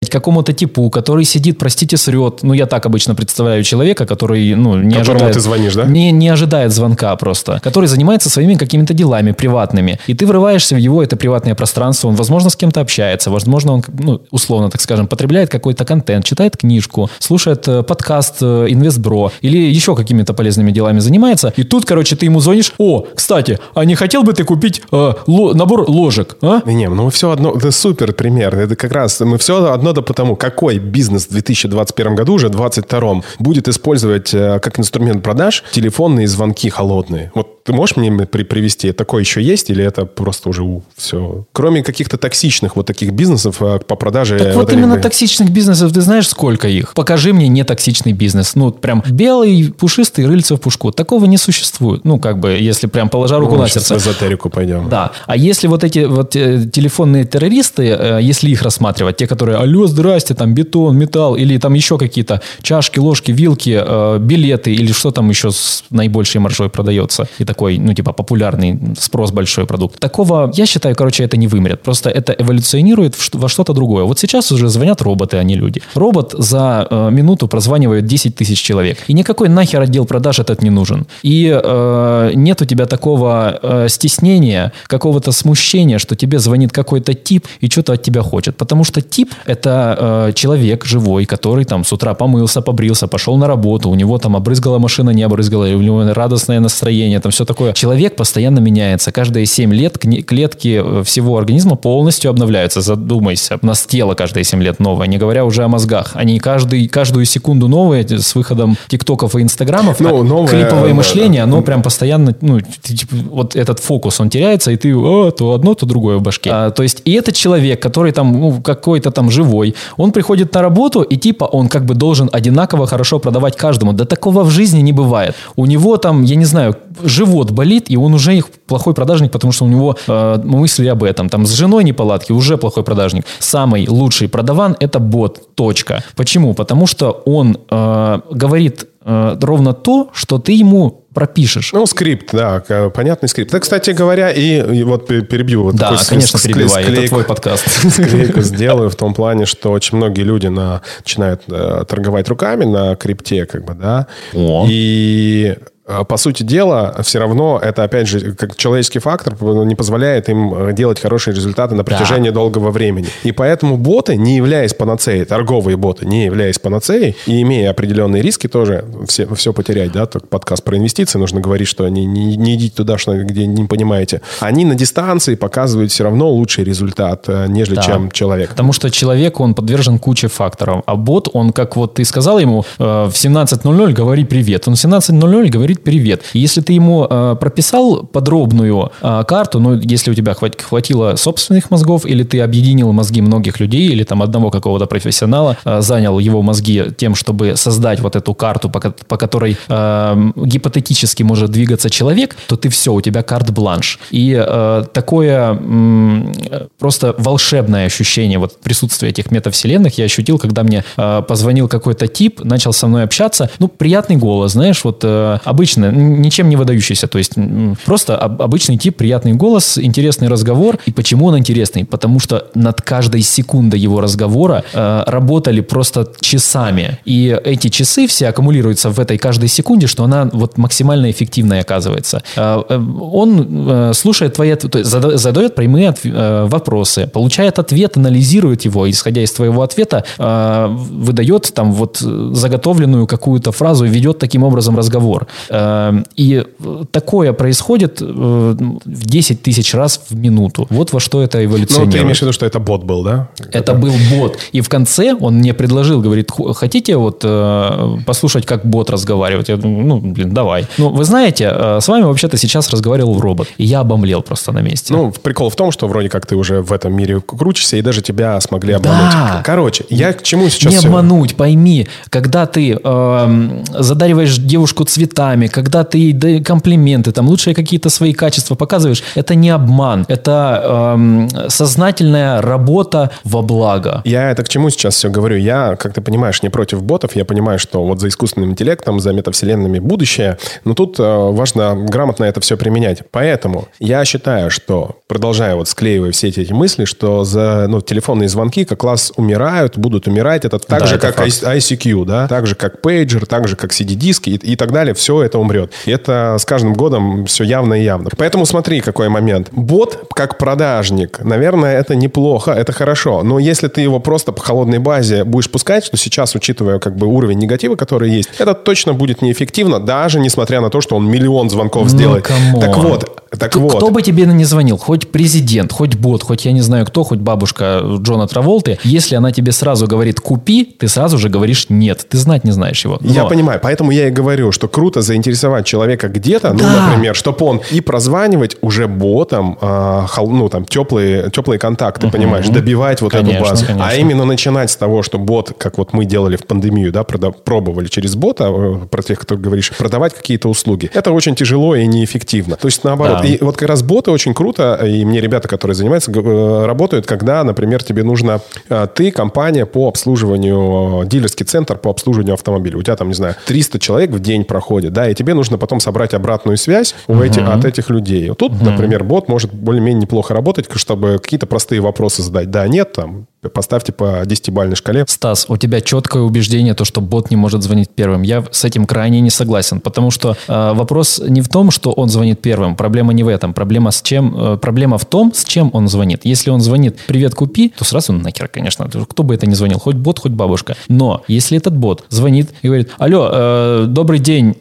Speaker 1: какому-то типу, который сидит, простите, срет. Ну, я так обычно представляю человека, который, ну, не
Speaker 2: Которому
Speaker 1: ожидает...
Speaker 2: ты звонишь, да?
Speaker 1: Не, не ожидает звонка просто. Который занимается своими какими-то делами приватными. И ты врываешься в его это приватное пространство. Он, возможно, с кем-то общается. Возможно, он, ну, условно, так скажем, потребляет какой-то контент, читает книжку, слушает э, подкаст э, Инвестбро или еще какими-то полезными делами занимается. И тут, короче, ты ему звонишь. О, кстати, а не хотел бы ты купить э, ло- набор ложек, а?
Speaker 2: Не, ну мы все одно, это супер пример. Это как раз, мы все одно да потому, какой бизнес в 2021 году, уже 2022, будет использовать э, как инструмент продаж телефонные звонки холодные. Вот ты можешь мне при- привести, такое еще есть или это просто уже все? Кроме каких-то токсичных вот таких бизнесов э, по продаже...
Speaker 1: Так вот
Speaker 2: этих-
Speaker 1: именно токсичных бизнесов, ты знаешь, сколько их? Покажи мне нетоксичный бизнес. Ну, прям белый, пушистый, рыльце в пушку. Такого не существует. Ну, как бы, если прям положа руку
Speaker 2: Ну,
Speaker 1: на сердце.
Speaker 2: эзотерику пойдем.
Speaker 1: Да. А если вот эти вот э, телефонные террористы, если их рассматривать, те, которые, алло, здрасте, там бетон, металл, или там еще какие-то чашки, ложки, вилки, э, билеты, или что там еще с наибольшей маржой продается, и такой, ну, типа, популярный, спрос большой продукт. Такого, я считаю, короче, это не вымрет. Просто это эволюционирует во что-то другое. Вот сейчас уже звонят роботы, а не люди. Робот за э, минуту прозванивает 10 тысяч человек. И никакой нахер отдел продаж этот не нужен. И э, нет у тебя такого э, стеснения, какого-то смущения, что тебе звонит какой-то тип и что-то от тебя хочет. Потому что тип – это э, человек живой, который там с утра помылся, побрился, пошел на работу, у него там обрызгала машина, не обрызгала, у него радостное настроение, там все такое. Человек постоянно меняется. Каждые 7 лет клетки э, всего организма полностью обновляются. Задумайся. У нас тело каждые 7 лет новое, не говоря уже о мозгах. Они каждый, каждую секунду новые с выходом тиктоков и инстаграмов.
Speaker 2: Ну, новое,
Speaker 1: клиповое
Speaker 2: да,
Speaker 1: мышление,
Speaker 2: да.
Speaker 1: оно прям постоянно, ну, типа, вот этот фокус, он теряется, и ты а, то одно, то другое в башке. А, то есть, и этот человек, который там, ну, какой-то там живой, другой. Он приходит на работу, и типа он как бы должен одинаково хорошо продавать каждому. Да такого в жизни не бывает. У него там, я не знаю, живот болит, и он уже плохой продажник, потому что у него э, мысли об этом. Там с женой неполадки, уже плохой продажник. Самый лучший продаван – это бот. Точка. Почему? Потому что он э, говорит ровно то, что ты ему пропишешь.
Speaker 2: Ну, скрипт, да, к- понятный скрипт. Это, кстати говоря, и, и вот пе- перебью. Вот
Speaker 1: да,
Speaker 2: такой
Speaker 1: конечно,
Speaker 2: скле-
Speaker 1: перебивай. Это
Speaker 2: склейку-
Speaker 1: твой подкаст. *laughs*
Speaker 2: склейку сделаю в том плане, что очень многие люди на, начинают э, торговать руками на крипте, как бы, да.
Speaker 1: О.
Speaker 2: И э, по сути дела, все равно это, опять же, как человеческий фактор не позволяет им э, делать хорошие результаты на протяжении долгого времени. И поэтому боты, не являясь панацеей, торговые боты, не являясь панацеей, и имея определенные риски тоже все, все потерять, да, так подкаст про инвестиции, нужно говорить, что не, не, не идите туда, что, где не понимаете. Они на дистанции показывают все равно лучший результат, э, нежели
Speaker 1: Да.
Speaker 2: чем человек.
Speaker 1: Потому что человек, он подвержен куче факторов. А бот, он, как вот ты сказал ему, э, в 17.00 говори привет. Он в 17.00 говорит привет. И если ты ему э, прописал подробную э, карту, ну, если у тебя хват- хватило собственных мозгов, или ты объединил мозги многих людей, или там одного какого-то профессионала, э, занял его мозги тем, чтобы создать вот эту карту, по, по которой э, гипотетически может двигаться человек, то ты все, у тебя карт-бланш. И э, такое м, просто волшебное ощущение вот присутствия этих метавселенных я ощутил, когда мне э, позвонил какой-то тип, начал со мной общаться. Ну, приятный голос, знаешь, вот э, обычно, н- ничем не выдающийся. То есть просто об- обычный тип, приятный голос, интересный разговор. И почему он интересный? Потому что над каждой секундой его разговора э, работали просто часами. И эти часы все аккумулируются в этой каждой секунде, что она вот максимально эффективной оказывается. Э, э, Он э, слушает твои, зада- задает прямые отв- э, вопросы, получает ответ, анализирует его, исходя из твоего ответа, э, выдает там вот э, заготовленную какую-то фразу и ведет таким образом разговор. Э, И э, такое происходит э, в 10 тысяч раз в минуту. Вот во что это
Speaker 2: Ну,
Speaker 1: эволюционирует.
Speaker 2: ты имеешь в виду, что это бот был, да?
Speaker 1: Это был бот. И в конце он мне предложил, говорит, «Ху- хотите вот э, послушать, как бот разговаривает? Я думаю, ну, блин, давай. Ну, вы знаете, э, с вами вообще-то сейчас разговаривал робот. И я обомлел просто на месте.
Speaker 2: Ну, прикол в том, что вроде как ты уже в этом мире крутишься, и даже тебя смогли обмануть.
Speaker 1: Да.
Speaker 2: Короче, я к чему сейчас
Speaker 1: не обмануть, пойми, когда ты эм, задариваешь девушку цветами, когда ты ей да- комплименты, там лучшие какие-то свои качества показываешь, это не обман, это эм, сознательная работа во благо.
Speaker 2: Я это к чему сейчас все говорю? Я, как ты понимаешь, не против ботов. Я понимаю, что вот за искусственным интеллектом, за метавселенными будущее. Но тут э, важно грамотно это все применять. Поэтому я считаю, что, продолжая вот склеивая все эти, эти мысли, что за ну, телефонные звонки как класс умирают, будут умирать. Это так
Speaker 1: Да,
Speaker 2: же,
Speaker 1: это
Speaker 2: как
Speaker 1: факт.
Speaker 2: ICQ, да? Так же, как пейджер, так же, как CD-диски и, и так далее. Все это умрет. И это с каждым годом все явнее и явнее. Поэтому смотри, какой момент. Бот, как продажник, наверное, это неплохо, это хорошо. Но если ты его просто по холодной базе будешь пускать, что сейчас, учитывая как бы уровень негатива, который есть, это точно будет неэффективно, даже несмотря на то, что он миллион звонков сделает.
Speaker 1: come on.
Speaker 2: так вот, так
Speaker 1: Кто,
Speaker 2: вот.
Speaker 1: кто бы тебе не звонил, хоть президент, хоть бот, хоть я не знаю кто, хоть бабушка Джона Траволты, если она тебе сразу говорит «купи», ты сразу же говоришь «нет», ты знать не знаешь его.
Speaker 2: Я
Speaker 1: Но-
Speaker 2: понимаю, поэтому я и говорю, что круто заинтересовать человека где-то, ну,
Speaker 1: Да.
Speaker 2: например, чтобы он и прозванивать уже ботом, а, хол- ну, там, теплые, теплые контакты, понимаешь, добивать вот
Speaker 1: Конечно,
Speaker 2: эту базу.
Speaker 1: конечно.
Speaker 2: А именно начинать с того, что бот, как вот мы делали в пандемию, да, прода- пробовали через бота, э, про тех, кто говоришь, продавать какие-то услуги. Это очень тяжело и неэффективно. То есть, наоборот,
Speaker 1: Да.
Speaker 2: и вот как раз боты очень круто, и мне ребята, которые занимаются, э, работают, когда, например, тебе нужно, э, ты компания по обслуживанию, э, дилерский центр по обслуживанию автомобиля. У тебя там, не знаю, 300 человек в день проходит, да, и тебе нужно потом собрать обратную связь у эти- от этих людей. Тут, например, бот может более-менее неплохо работать, чтобы какие-то простые вопросы задать. Да, нет, там, поставьте по 10-бальной шкале.
Speaker 1: Стас, у тебя четкое убеждение, то, что бот не может звонить первым. Я с этим крайне не согласен, потому что э, вопрос не в том, что он звонит первым. Проблема не в этом. Проблема с чем? э, проблема в том, с чем он звонит. Если он звонит «Привет, купи», то сразу нахер, конечно. Кто бы это ни звонил, хоть бот, хоть бабушка. Но если этот бот звонит и говорит «Алло, э, добрый день,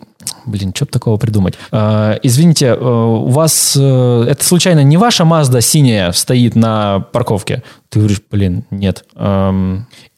Speaker 1: Блин, что бы такого придумать? Э, извините, у вас э, это случайно не ваша Мазда синяя стоит на парковке? Ты говоришь, блин, нет.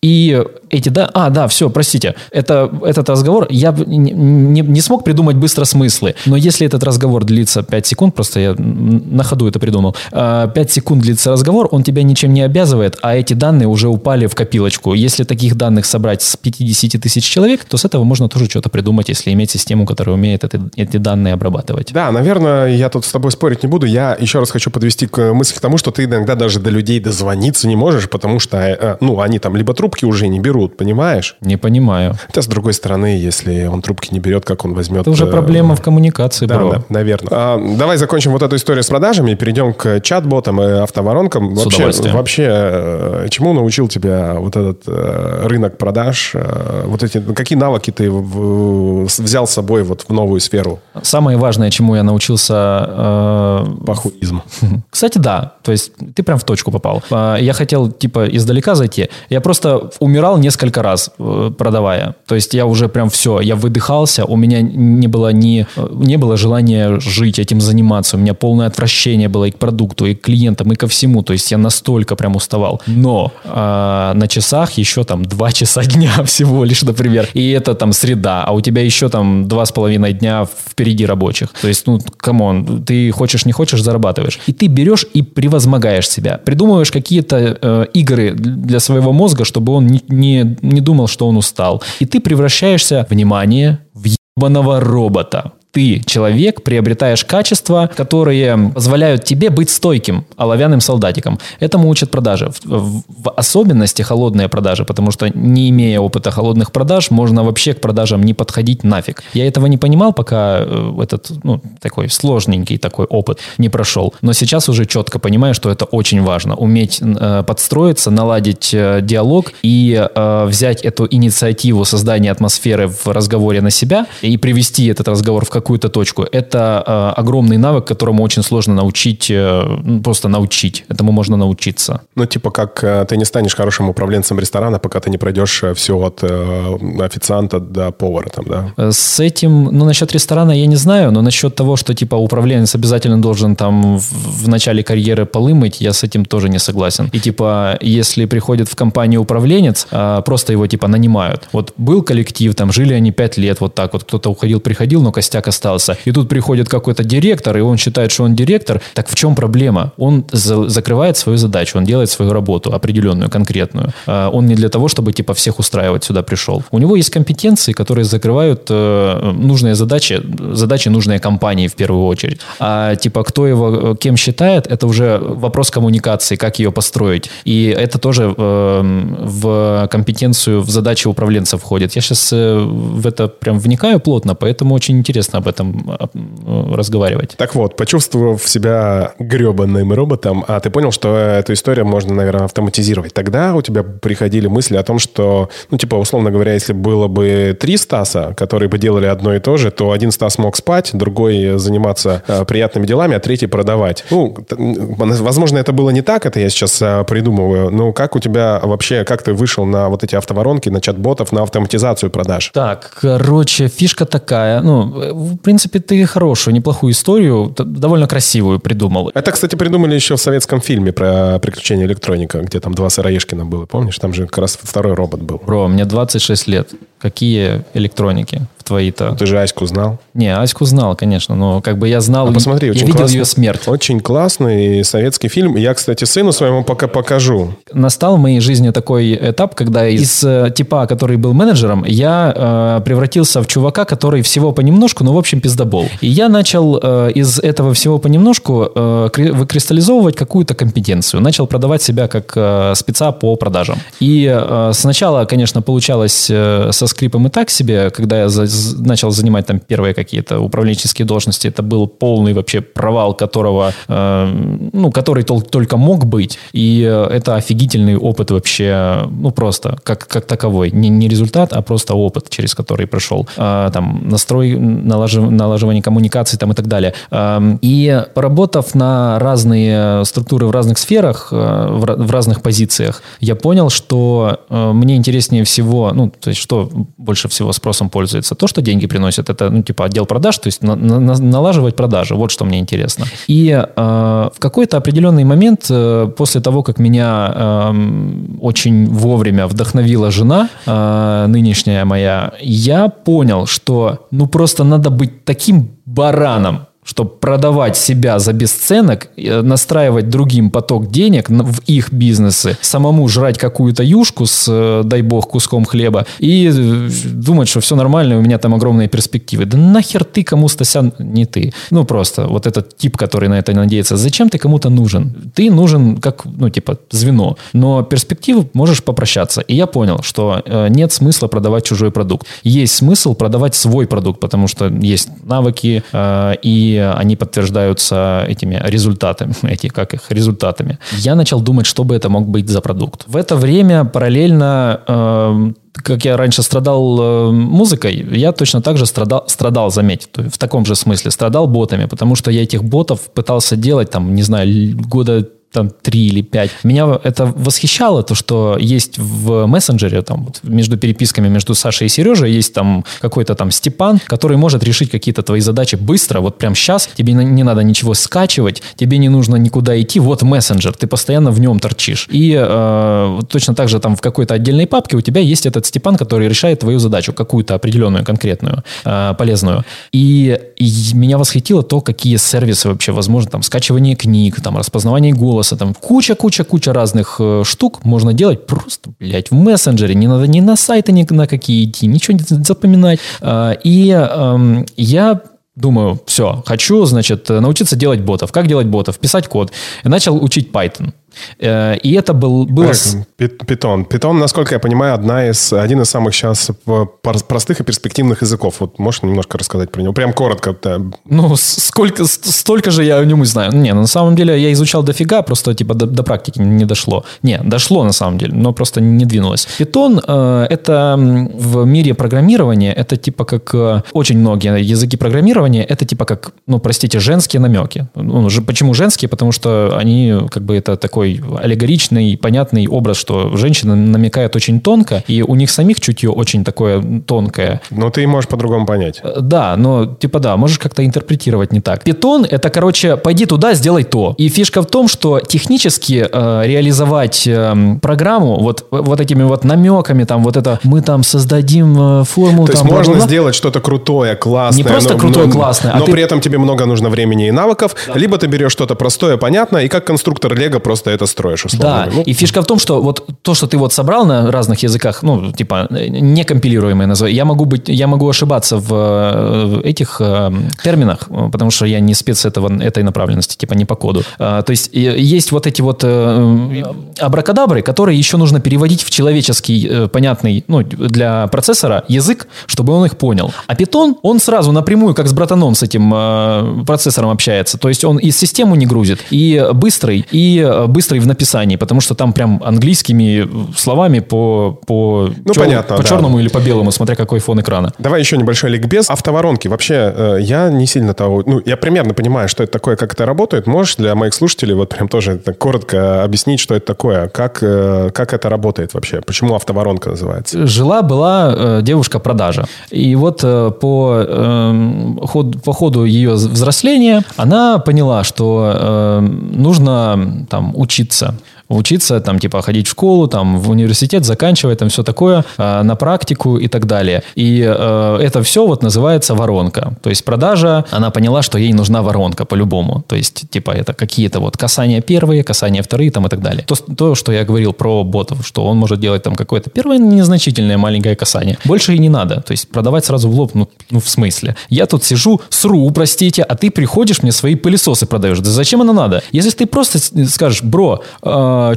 Speaker 1: И эти, да, а, да, все, простите, это, этот разговор, я не, не, не смог придумать быстро смыслы, но если этот разговор длится 5 секунд, просто я на ходу это придумал, 5 секунд длится разговор, он тебя ничем не обязывает, а эти данные уже упали в копилочку. Если таких данных собрать с 50 тысяч человек, то с этого можно тоже что-то придумать, если иметь систему, которая умеет это, эти данные обрабатывать.
Speaker 2: Да, наверное, я тут с тобой спорить не буду. Я еще раз хочу подвести мысли к тому, что ты иногда даже до людей дозвониться не можешь, потому что, э, ну, они там либо трубки уже не берут, понимаешь?
Speaker 1: Не понимаю.
Speaker 2: Хотя, с другой стороны, если он трубки не берет, как он возьмет...
Speaker 1: Это уже
Speaker 2: э,
Speaker 1: проблема в коммуникации,
Speaker 2: Да,
Speaker 1: бро.
Speaker 2: да, наверное. А, давай закончим вот эту историю с продажами и перейдем к чат-ботам и автоворонкам.
Speaker 1: С
Speaker 2: Вообще,
Speaker 1: удовольствием.
Speaker 2: вообще, э, чему научил тебя вот этот э, рынок продаж? Э, Вот эти, какие навыки ты взял с собой вот в новую сферу?
Speaker 1: Самое важное, чему я научился... э,
Speaker 2: Похуизм. *laughs*
Speaker 1: Кстати, да. То есть ты прям в точку попал. А, Я хотел типа издалека зайти. Я просто умирал несколько раз, э, продавая. То есть я уже прям все, я выдыхался, у меня не было ни не было желания жить этим заниматься. У меня полное отвращение было и к продукту, и к клиентам, и ко всему. То есть я настолько прям уставал. Но а, на часах еще там два *laughs* часа дня всего лишь, например. И это там среда, а у тебя еще там два с половиной дня впереди рабочих. То есть, ну, come on, ты хочешь, не хочешь, зарабатываешь. И ты берешь и превозмогаешь себя. Придумываешь какие-то э, игры для своего мозга, чтобы он не, не, не думал, что он устал. И ты превращаешься, внимание, в ебаного робота. Ты, человек, приобретаешь качества, которые позволяют тебе быть стойким, оловянным солдатиком. Этому учат продажи. В, в- особенности холодные продажи, потому что не имея опыта холодных продаж, можно вообще к продажам не подходить нафиг. Я этого не понимал, пока э, этот, ну, такой сложненький такой опыт не прошел. Но сейчас уже четко понимаю, что это очень важно. Уметь э, подстроиться, наладить э, диалог и э, взять эту инициативу создания атмосферы в разговоре на себя и привести этот разговор в какую-то точку. Это э, огромный навык, которому очень сложно научить, э, ну, просто научить. Этому можно научиться.
Speaker 2: Ну, типа, как э, ты не станешь хорошим управленцем ресторана, пока ты не пройдешь все от э, официанта до повара там, да?
Speaker 1: Э, С этим, ну, насчет ресторана я не знаю, но насчет того, что, типа, управленец обязательно должен там в, в начале карьеры полы мыть, я с этим тоже не согласен. И, типа, если приходит в компанию управленец, а, просто его, типа, нанимают. Вот был коллектив, там, жили они пять лет, вот так вот, кто-то уходил, приходил, но костяк остался. И тут приходит какой-то директор, и он считает, что он директор. Так в чем проблема? Он за- закрывает свою задачу, он делает свою работу определенную, конкретную. А, Он не для того, чтобы, типа, всех устраивать сюда пришел. У него есть компетенции, которые закрывают э, нужные задачи, задачи нужные компании в первую очередь. А, типа, кто его э, кем считает, это уже вопрос коммуникации, как ее построить. И это тоже э, в компетенцию, в задачи управленца входит. Я сейчас в это прям вникаю плотно, поэтому очень интересно об этом э, разговаривать.
Speaker 2: Так вот, почувствовав себя гребаным роботом, а ты понял, что эту историю можно, наверное, автоматизировать. Тогда у тебя приходили мысли о том, что, ну, типа, условно говоря, если было бы три Стаса, которые бы делали одно и то же, то один Стас мог спать, другой заниматься э, приятными делами, а третий продавать. Ну, возможно, это было не так, это я сейчас э, придумываю, но как у тебя вообще, как ты вышел на вот эти автоворонки, на чат-ботов, на автоматизацию продаж?
Speaker 1: Так, короче, фишка такая. Ну, в принципе, ты хорошую, неплохую историю, довольно красивую придумал.
Speaker 2: Это, кстати, придумали еще в советском фильме про приключения электроника, где там два Сыроежкина было, помнишь? Там же как раз второй робот был.
Speaker 1: Бро, мне 26 лет. Какие электроники в твои-то?
Speaker 2: Ты же Аську знал?
Speaker 1: Не, Аську знал, конечно, но как бы я знал,
Speaker 2: А посмотри,
Speaker 1: я
Speaker 2: очень
Speaker 1: видел
Speaker 2: классный.
Speaker 1: ее смерть.
Speaker 2: Очень классный советский фильм. Я, кстати, сыну своему пока покажу.
Speaker 1: Настал в моей жизни такой этап, когда из э, типа, который был менеджером, я э, превратился в чувака, который всего понемножку, но в общем пиздобол. И я начал э, из этого всего понемножку э, кри- выкристаллизовывать какую-то компетенцию. Начал продавать себя как э, спеца по продажам. И э, сначала, конечно, получалось э, со скрипом и так себе, когда я за- начал занимать там первые какие-то управленческие должности, это был полный вообще провал, которого, э, ну, который тол- только мог быть. И э, это офигительный опыт вообще, ну, просто как, как таковой. Не, не результат, а просто опыт, через который прошел. А, там, настрой, налажив- налаживание коммуникаций там и так далее. Эм, И поработав на разные структуры в разных сферах, э, в в разных позициях, я понял, что э, мне интереснее всего, ну, то есть, что больше всего спросом пользуется? То, что деньги приносит, это, ну, типа, отдел продаж, то есть на- на- на- налаживать продажи. Вот что мне интересно. И э, в какой-то определенный момент, э, после того, как меня эм, очень вовремя вдохновила жена, э, нынешняя моя, я понял, что ну просто надо быть таким бараном, чтобы продавать себя за бесценок, э, настраивать другим поток денег в их бизнесы, самому жрать какую-то юшку с, э, дай бог, куском хлеба и э, думать, что все нормально, у меня там огромные перспективы. Да нахер ты кому, Стасян, не ты. Ну, просто вот этот тип, который на это надеется. Зачем ты кому-то нужен? Ты нужен как, ну, типа, звено. Но перспективы можешь попрощаться. И я понял, что нет смысла продавать чужой продукт. Есть смысл продавать свой продукт, потому что есть навыки, э, и они подтверждаются этими результатами, *laughs* эти, как их, результатами. Я начал думать, что бы это мог быть за продукт. В это время параллельно э, как я раньше страдал э, музыкой, я точно так же страдал, страдал, заметь, в таком же смысле, страдал ботами, потому что я этих ботов пытался делать, там, не знаю, года там три или пять. Меня это восхищало, то, что есть в мессенджере, там, вот между переписками между Сашей и Сережей, есть там какой-то там Степан, который может решить какие-то твои задачи быстро, вот прям сейчас, тебе не надо ничего скачивать, тебе не нужно никуда идти, вот мессенджер, ты постоянно в нем торчишь. И э, точно так же там в какой-то отдельной папке у тебя есть этот Степан, который решает твою задачу, какую-то определенную, конкретную, э, полезную. И, и меня восхитило то, какие сервисы вообще возможны, там, скачивание книг, там, распознавание голоса, там, куча-куча-куча разных э, штук можно делать просто, блядь, в мессенджере, не надо ни на сайты ни на какие идти, ничего не запоминать. А, И эм, я думаю, все, хочу, значит, научиться делать ботов. Как делать ботов? Писать код. И начал учить Python. Э, И это был, было...
Speaker 2: Питон. Питон, насколько я понимаю, одна из, один из самых сейчас э, простых и перспективных языков. Вот можешь немножко рассказать про него? Прям коротко. да.
Speaker 1: Ну, сколько, столько же я о нем и знаю. Не, ну, на самом деле я изучал дофига, просто типа до, до практики не дошло. Не, дошло на самом деле, но просто не двинулось. Питон э, это в мире программирования, это типа как э, очень многие языки программирования, это типа как, ну, простите, женские намеки. Ну, же- почему женские? Потому что они как бы это такой аллегоричный, понятный образ, что женщина намекает очень тонко, и у них самих чутье очень такое тонкое.
Speaker 2: Но ты можешь по-другому понять.
Speaker 1: Э, Да, но типа да, можешь как-то интерпретировать не так. Питон это, короче, пойди туда, сделай то. И фишка в том, что технически э, реализовать эм, программу вот, вот этими вот намеками, там вот это мы там создадим э, форму.
Speaker 2: То есть
Speaker 1: там,
Speaker 2: можно
Speaker 1: бла-бла-бла.
Speaker 2: сделать что-то крутое, классное.
Speaker 1: Не просто
Speaker 2: но-
Speaker 1: крутое,
Speaker 2: но-
Speaker 1: классное, а
Speaker 2: Но
Speaker 1: ты-
Speaker 2: при этом тебе много нужно времени и навыков. Либо ты берешь что-то простое, понятное, и как конструктор Лего просто это строишь, условно.
Speaker 1: Да.
Speaker 2: Ну,
Speaker 1: и фишка в том, что вот то, что ты вот собрал на разных языках, ну, типа, э, некомпилируемые называю, я могу быть, я могу ошибаться в э, в этих э, терминах, э, потому что я не спец этого, этой направленности, типа, не по коду. А, То есть, э, есть вот эти вот э, абракадабры, которые еще нужно переводить в человеческий, э, понятный, ну, для процессора язык, чтобы он их понял. А питон, он сразу напрямую, как с братаном, с этим э, процессором общается. То есть, он и систему не грузит, и быстрый, и э, быстрый в написании, потому что там прям английскими словами по, по,
Speaker 2: Ну, понятно,
Speaker 1: по
Speaker 2: да.
Speaker 1: черному или по белому, смотря какой фон экрана.
Speaker 2: Давай еще небольшой ликбез. Автоворонки. Вообще, э, я не сильно того... Ну, я примерно понимаю, что это такое, как это работает. Можешь для моих слушателей вот прям тоже коротко объяснить, что это такое? Как, э, как это работает вообще? Почему автоворонка называется?
Speaker 1: Жила-была э, девушка-продажа. И вот э, по, эм, ход- по ходу ее взросления она поняла, что э, нужно там учиться. Учиться, там, типа, ходить в школу, там, в университет, заканчивать, там, все такое, э, на практику и так далее. И э, это все вот называется воронка. То есть продажа, она поняла, что ей нужна воронка по-любому. То есть, типа, это какие-то вот касания первые, касания вторые, там, и так далее. То, то, что я говорил про ботов, что он может делать там какое-то первое незначительное маленькое касание. Больше и не надо. То есть продавать сразу в лоб, ну, ну в смысле? Я тут сижу, сру, простите, а ты приходишь, мне свои пылесосы продаешь. Да зачем это надо? Если ты просто скажешь, бро,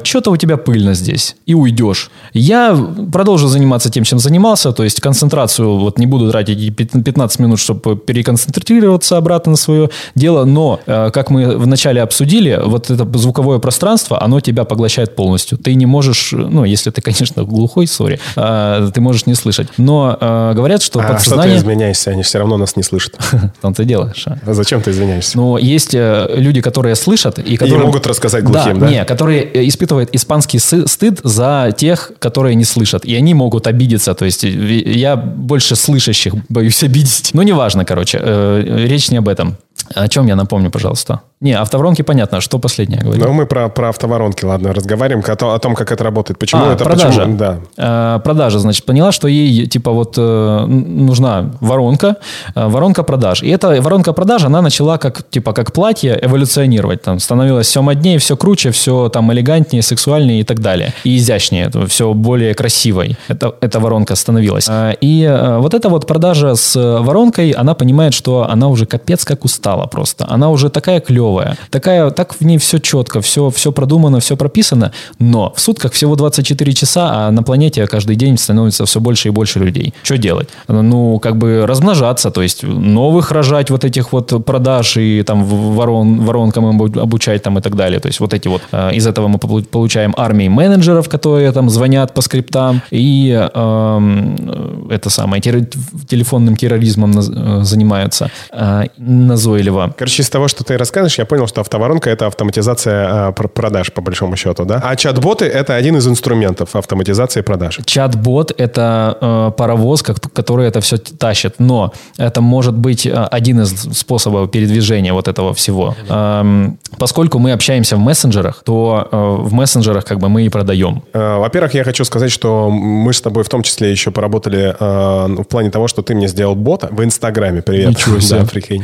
Speaker 1: что-то у тебя пыльно здесь, и уйдешь. Я продолжу заниматься тем, чем занимался, то есть концентрацию, вот не буду тратить эти пят- 15 минут, чтобы переконцентрироваться обратно на свое дело, но, э, как мы вначале обсудили, вот это звуковое пространство, оно тебя поглощает полностью. Ты не можешь, ну, если ты, конечно, глухой, сори, э, ты можешь не слышать. Но э, говорят, что
Speaker 2: А что ты
Speaker 1: подсознание...
Speaker 2: изменяешься? Они все равно нас не слышат. *laughs*
Speaker 1: И дело, Ша.
Speaker 2: А зачем ты извиняешься?
Speaker 1: Но есть э, люди, которые слышат и которые...
Speaker 2: могут рассказать глухим, да?
Speaker 1: Не, которые испытывает испанский стыд за тех, которые не слышат. И они могут обидеться. То есть я больше слышащих боюсь обидеть. Ну, неважно, короче. э, Речь не об этом. О чем я напомню, пожалуйста? Не, автоворонки понятно. Что последнее говорю?
Speaker 2: Ну, мы про, про автоворонки, ладно, разговариваем о, том- о том, как это работает. Почему
Speaker 1: А,
Speaker 2: это...
Speaker 1: продажа.
Speaker 2: Почему, да.
Speaker 1: Э, продажа, значит, поняла, что ей, типа, вот э, нужна воронка, э, воронка продаж. И эта воронка продаж, она начала как, типа, как платье эволюционировать. Там становилось все моднее, все круче, все там элегантнее, сексуальнее и так далее. И изящнее, все более красивой. Это, эта воронка становилась. Э, И э, вот эта вот продажа с воронкой, она понимает, что она уже капец как устала просто. Она уже такая клевая, такая, так в ней все четко, все, все продумано, все прописано, но в сутках всего 24 часа, а на планете каждый день становится все больше и больше людей. Что делать? Ну, как бы размножаться, то есть новых рожать вот этих вот продаж и там ворон, воронкам обу- обучать там и так далее. То есть вот эти вот, э, из этого мы полу- получаем армии менеджеров, которые там звонят по скриптам и эм, это самое, телефонным терроризмом э, занимаются э, назойливо.
Speaker 2: Короче, из того, что ты рассказываешь, я понял, что автоворонка — это автоматизация пр- продаж, по большому счету, да? А чат-боты — это один из инструментов автоматизации продаж.
Speaker 1: Чат-бот – это э, паровоз, как- который это все тащит. Но это может быть э, один из способов передвижения вот этого всего. Эм, поскольку мы общаемся в мессенджерах, то э, в мессенджерах как бы мы и продаем.
Speaker 2: Э, Во-первых, я хочу сказать, что мы с тобой в том числе еще поработали э, в плане того, что ты мне сделал бота в Инстаграме, привет.
Speaker 1: Ничего *laughs* себе.
Speaker 2: Да, прикинь.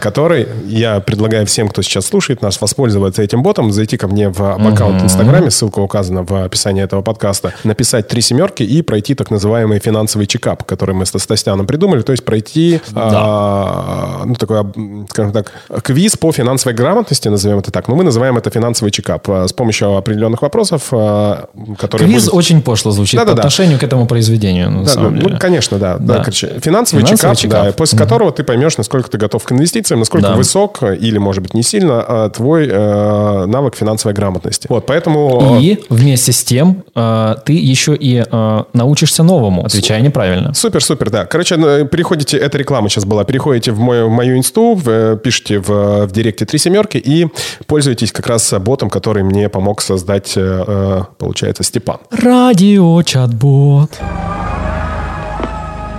Speaker 2: Который, я предлагаю всем, кто сейчас слушает нас, воспользоваться этим ботом, зайти ко мне в аккаунт в Инстаграме, ссылка указана в описании этого подкаста, написать три семерки и пройти так называемый финансовый чекап, который мы с Стасяном придумали, то есть пройти, а, ну, такой, скажем так, квиз по финансовой грамотности, назовем это так, но мы называем это финансовый чекап а, с помощью определенных вопросов, а, которые
Speaker 1: Квиз
Speaker 2: будут-
Speaker 1: очень пошло звучит по
Speaker 2: Да-да-да.
Speaker 1: отношению к этому произведению, на
Speaker 2: да,
Speaker 1: самом
Speaker 2: да,
Speaker 1: деле.
Speaker 2: ну, конечно, да. да.
Speaker 1: Да.
Speaker 2: короче, финансовый,
Speaker 1: Финансовый
Speaker 2: чекап,
Speaker 1: чекап.
Speaker 2: да, после которого ты поймешь, насколько ты готов к инвестициям, насколько
Speaker 1: Да.
Speaker 2: высок э, или, может быть, не сильно э, твой э, навык финансовой грамотности. Вот, поэтому... э,
Speaker 1: И вместе с тем э, ты еще и э, научишься новому, отвечая неправильно.
Speaker 2: Супер, супер, да. Короче, э, переходите, эта реклама сейчас была, переходите в мою, в мою инсту, в, пишите в, в директе три семерки и пользуйтесь как раз ботом, который мне помог создать, э, э, получается, Степан.
Speaker 1: Радио чат-бот.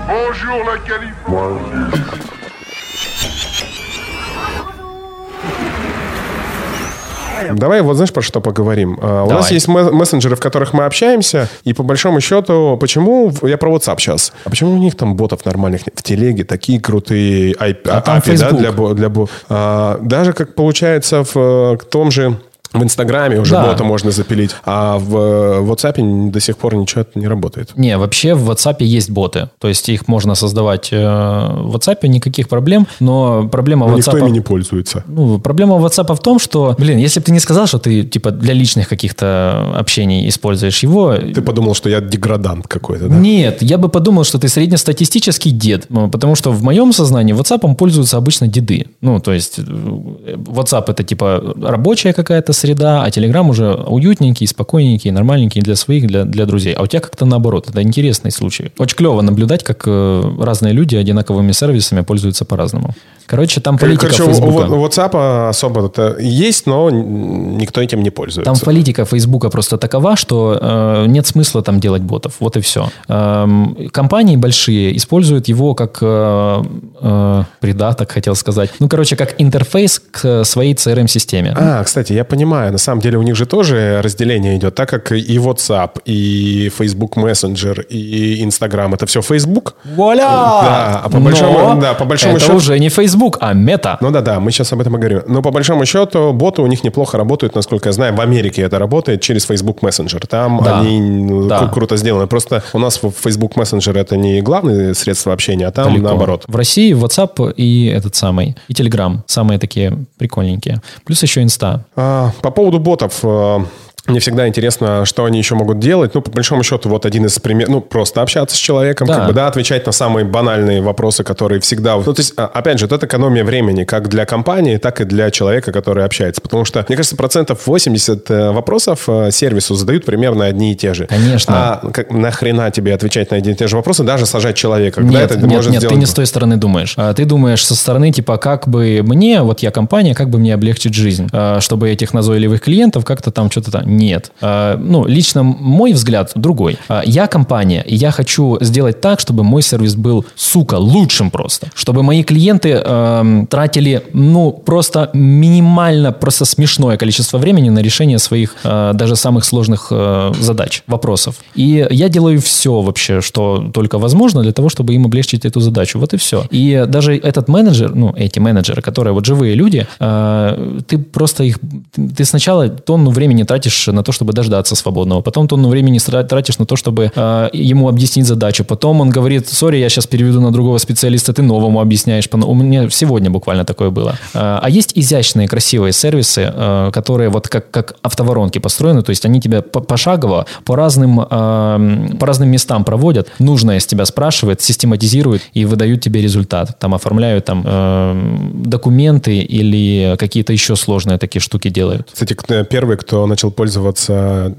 Speaker 4: Bonjour la Californie.
Speaker 2: Давай вот знаешь, про что поговорим. А, У
Speaker 1: Давай.
Speaker 2: нас есть ме- мессенджеры, в которых мы общаемся, и по большому счету, почему... Я про WhatsApp сейчас. А почему у них там ботов нормальных нет? В телеге такие крутые IP,
Speaker 1: А там
Speaker 2: API, да, для, для а, Даже, как получается, в э, том же... В Инстаграме уже
Speaker 1: Да.
Speaker 2: бота можно запилить, а в э, WhatsApp до сих пор ничего не работает.
Speaker 1: Не, вообще в WhatsApp есть боты. То есть их можно создавать э, в WhatsApp, никаких проблем. Но проблема
Speaker 2: Но никто
Speaker 1: WhatsApp...
Speaker 2: ими не пользуется.
Speaker 1: Ну, проблема WhatsApp в том, что, блин, если бы ты не сказал, что ты, типа, для личных каких-то общений используешь его...
Speaker 2: Ты подумал, что я деградант какой-то, да?
Speaker 1: Нет, я бы подумал, что ты среднестатистический дед. Ну, Потому что в моем сознании WhatsApp пользуются обычно деды. Ну, то есть э, WhatsApp это типа рабочая какая-то среда, а Telegram уже уютненький, спокойненький, нормальненький для своих, для, для друзей. А у тебя как-то наоборот. Это интересный случай. Очень клево наблюдать, как э, разные люди одинаковыми сервисами пользуются по-разному. Короче, там политика
Speaker 2: Короче,
Speaker 1: Фейсбука.
Speaker 2: у WhatsApp особо это есть, но никто этим не пользуется.
Speaker 1: Там политика Фейсбука просто такова, что э, нет смысла там делать ботов. Вот и все. Эм, компании большие используют его как э, э, придаток, хотел сказать. Ну, короче, как интерфейс к своей CRM-системе.
Speaker 2: А, кстати, я понимаю, на самом деле у них же тоже разделение идет, так как и WhatsApp, и Facebook Messenger, и Instagram, это все Facebook.
Speaker 1: Вуаля!
Speaker 2: Да, а по большому-
Speaker 1: Но
Speaker 2: да, по большому
Speaker 1: это
Speaker 2: счету-
Speaker 1: уже не Facebook, а мета.
Speaker 2: Ну да-да, мы сейчас об этом и говорим. Но по большому счету боты у них неплохо работают, насколько я знаю. В Америке это работает через Facebook Messenger. Там
Speaker 1: Да.
Speaker 2: они ну,
Speaker 1: Да.
Speaker 2: кру- круто сделаны. Просто у нас в Facebook Messenger это не главное средство общения, а там
Speaker 1: Далеко.
Speaker 2: наоборот.
Speaker 1: В России WhatsApp и этот самый, и Telegram. Самые такие прикольненькие. Плюс еще Инста.
Speaker 2: А, По поводу ботов. Мне всегда интересно, что они еще могут делать. Ну, по большому счету, вот один из примеров, ну, просто общаться с человеком,
Speaker 1: Да.
Speaker 2: как бы, да, отвечать на самые банальные вопросы, которые всегда... Ну, то есть, а, опять же, это экономия времени, как для компании, так и для человека, который общается. Потому что, мне кажется, процентов 80 э, вопросов э, сервису задают примерно одни и те же.
Speaker 1: Конечно.
Speaker 2: А как, нахрена тебе отвечать на одни и те же вопросы, даже сажать человека?
Speaker 1: Нет,
Speaker 2: это
Speaker 1: нет,
Speaker 2: может
Speaker 1: нет, ты
Speaker 2: сделать-
Speaker 1: не с той стороны думаешь. А, Ты думаешь со стороны, типа, как бы мне, вот я компания, как бы мне облегчить жизнь, а, чтобы этих назойливых клиентов как-то там что-то там... нет. А, Ну, лично мой взгляд другой. А, Я компания, и я хочу сделать так, чтобы мой сервис был, сука, лучшим просто. Чтобы мои клиенты эм, тратили, ну, просто минимально, просто смешное количество времени на решение своих э, даже самых сложных э, задач, вопросов. И я делаю все вообще, что только возможно для того, чтобы им облегчить эту задачу. Вот и все. И даже этот менеджер, ну, эти менеджеры, которые вот живые люди, э, ты просто их, ты сначала тонну времени тратишь на то, чтобы дождаться свободного, потом тонну времени тратишь на то, чтобы э, ему объяснить задачу, потом он говорит, сори, я сейчас переведу на другого специалиста, ты новому объясняешь. У меня сегодня буквально такое было. Э, А есть изящные, красивые сервисы, э, которые вот как, как автоворонки построены, то есть они тебя по- пошагово по разным, по разным местам проводят, нужное с тебя спрашивает, систематизирует и выдают тебе результат. Там оформляют там документы или какие-то еще сложные такие штуки делают.
Speaker 2: Кстати, э, первые, кто начал пользоваться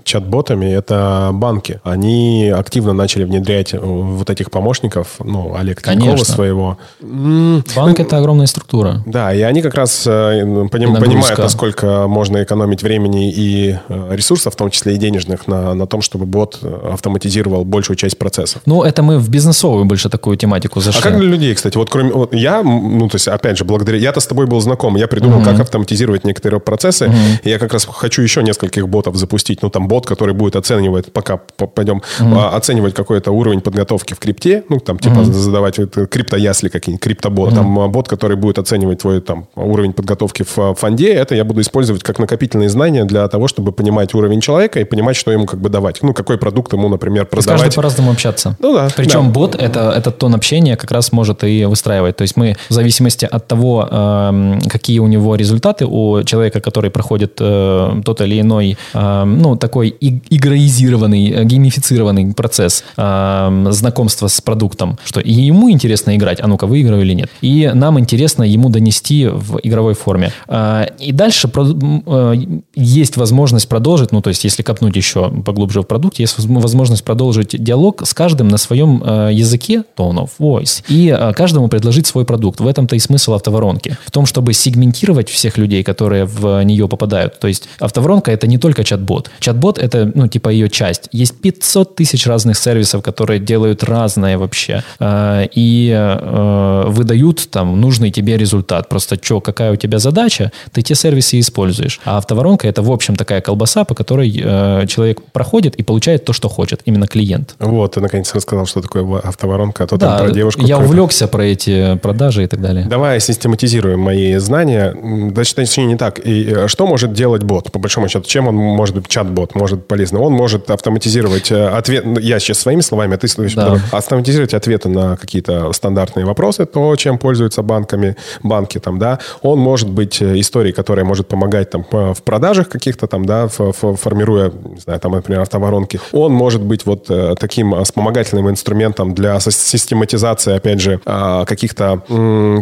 Speaker 2: чат-ботами, это банки. Они активно начали внедрять э, вот этих помощников, ну, Олег Тинькова
Speaker 1: Конечно.
Speaker 2: своего.
Speaker 1: Банк это огромная структура.
Speaker 2: Да, и они как раз э, поним- понимают, насколько можно экономить времени и э, ресурсов, в том числе и денежных, на, на том, чтобы бот автоматизировал большую часть процессов.
Speaker 1: Ну, это мы в бизнесовую больше такую тематику зашли.
Speaker 2: А как для людей, кстати? Вот кроме... Вот я, ну, то есть, опять же, благодаря... Я-то с тобой был знаком. Я придумал, как автоматизировать некоторые процессы. И я как раз хочу еще нескольких ботов запустить. Ну, там бот, который будет оценивать, пока пойдем, а, оценивать какой-то уровень подготовки в крипте. Ну, там, типа, задавать вот, э, криптоясли какие-нибудь, криптобот. Там а, бот, который будет оценивать твой там уровень подготовки в а, фонде. Это я буду использовать как накопительные знания для того, чтобы понимать уровень человека и понимать, что ему как бы давать. Ну, какой продукт ему, например, продавать.
Speaker 1: по-разному общаться.
Speaker 2: Ну да,
Speaker 1: Причем
Speaker 2: да.
Speaker 1: бот это, этот тон общения как раз может и выстраивать. То есть мы в зависимости от того, эм, какие у него результаты у человека, который проходит э, тот или иной, ну, такой игроизированный, э, геймифицированный процесс эм, знакомства с продуктом, что и ему интересно играть, а ну-ка, выиграю или нет. И нам интересно ему донести в игровой форме. Э, И дальше э, есть возможность продолжить, ну, то есть если копнуть еще поглубже в продукт, есть воз- возможность продолжить диалог с каждым на своем языке, tone of voice, и каждому предложить свой продукт. В этом-то и смысл автоворонки. В том, чтобы сегментировать всех людей, которые в нее попадают. То есть автоворонка это не только чат-бот. Чат-бот это, ну, типа ее часть. Есть 500 тысяч разных сервисов, которые делают разное вообще. Э, И э, выдают там нужный тебе результат. Просто что, какая у тебя задача, ты те сервисы используешь. А автоворонка это, в общем, такая колбаса, по которой э, человек проходит и получает то, что хочет, именно клиент.
Speaker 2: Вот, ты наконец рассказал, что такое автоворонка, а то там
Speaker 1: Да,
Speaker 2: про девушку.
Speaker 1: я увлекся про эти продажи и так далее.
Speaker 2: Давай систематизируем мои знания. Точнее, не так. И э, что может делать бот, по большому счету? Чем он может быть, чат-бот, может полезно? Он может автоматизировать э, ответ... ну, Я сейчас своими словами, а ты слышишь.
Speaker 1: Да.
Speaker 2: Автоматизировать ответы на какие-то стандартные вопросы, то, чем пользуются банками, банки там, да. Он может быть э, историей, которая может помогать там э, в продажах каких-то там, да, формируя, не знаю, там, например, автоворонки. Он может быть вот таким вспомогательным инструментом для сис- систематизации, опять же, а, каких-то,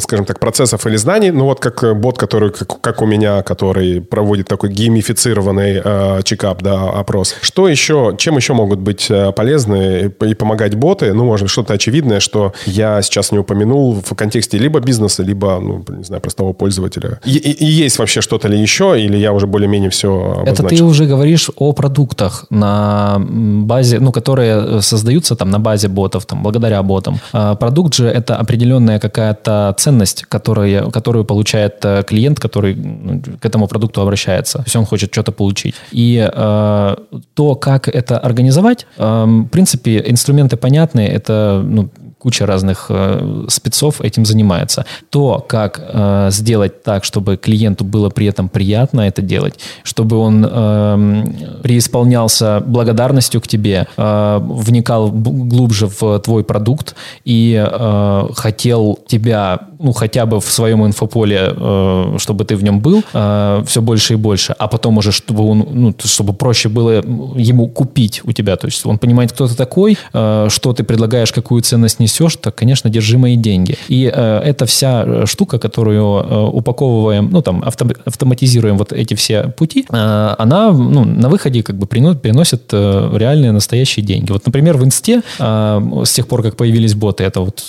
Speaker 2: скажем так, процессов или знаний. Ну, вот как бот, который, как, как у меня, который проводит такой геймифицированный чекап, да, опрос. Что еще, чем еще могут быть э, полезны и, помогать боты? Ну, может, что-то очевидное, что я сейчас не упомянул в контексте либо бизнеса, либо, ну, не знаю, простого пользователя. И, и- есть вообще что-то ли еще, или я уже более-менее все
Speaker 1: Это ты уже говоришь о продуктах на базе, ну, которые создаются там на базе ботов, там, благодаря ботам. А продукт же это определенная какая-то ценность, которая, которую получает э, клиент, который к этому продукту обращается. То есть он хочет что-то получить. И э, то, как это организовать, э, в принципе, инструменты понятные, это ну, куча разных э, спецов этим занимается. То, как э, сделать так, чтобы клиенту было при этом приятно это делать, чтобы он эм, преисполнялся благодарностью к тебе, э, вникал глубже в твой продукт и э, хотел тебя, ну, хотя бы в своем инфополе, э, чтобы ты в нем был, э, все больше и больше, а потом уже, чтобы он, ну, чтобы проще было ему купить у тебя, то есть он понимает, кто ты такой, э, что ты предлагаешь, какую ценность несешь, то, конечно, держи мои деньги. И э, эта вся э, штука, которую э, упаковываем, ну, там, авто- автоматизируем вот эти все пути, э, она, ну, на выходе как бы прино- приносит э, реальные настоящие деньги. Вот, например, в Инсте э, с тех пор, как появились боты, это вот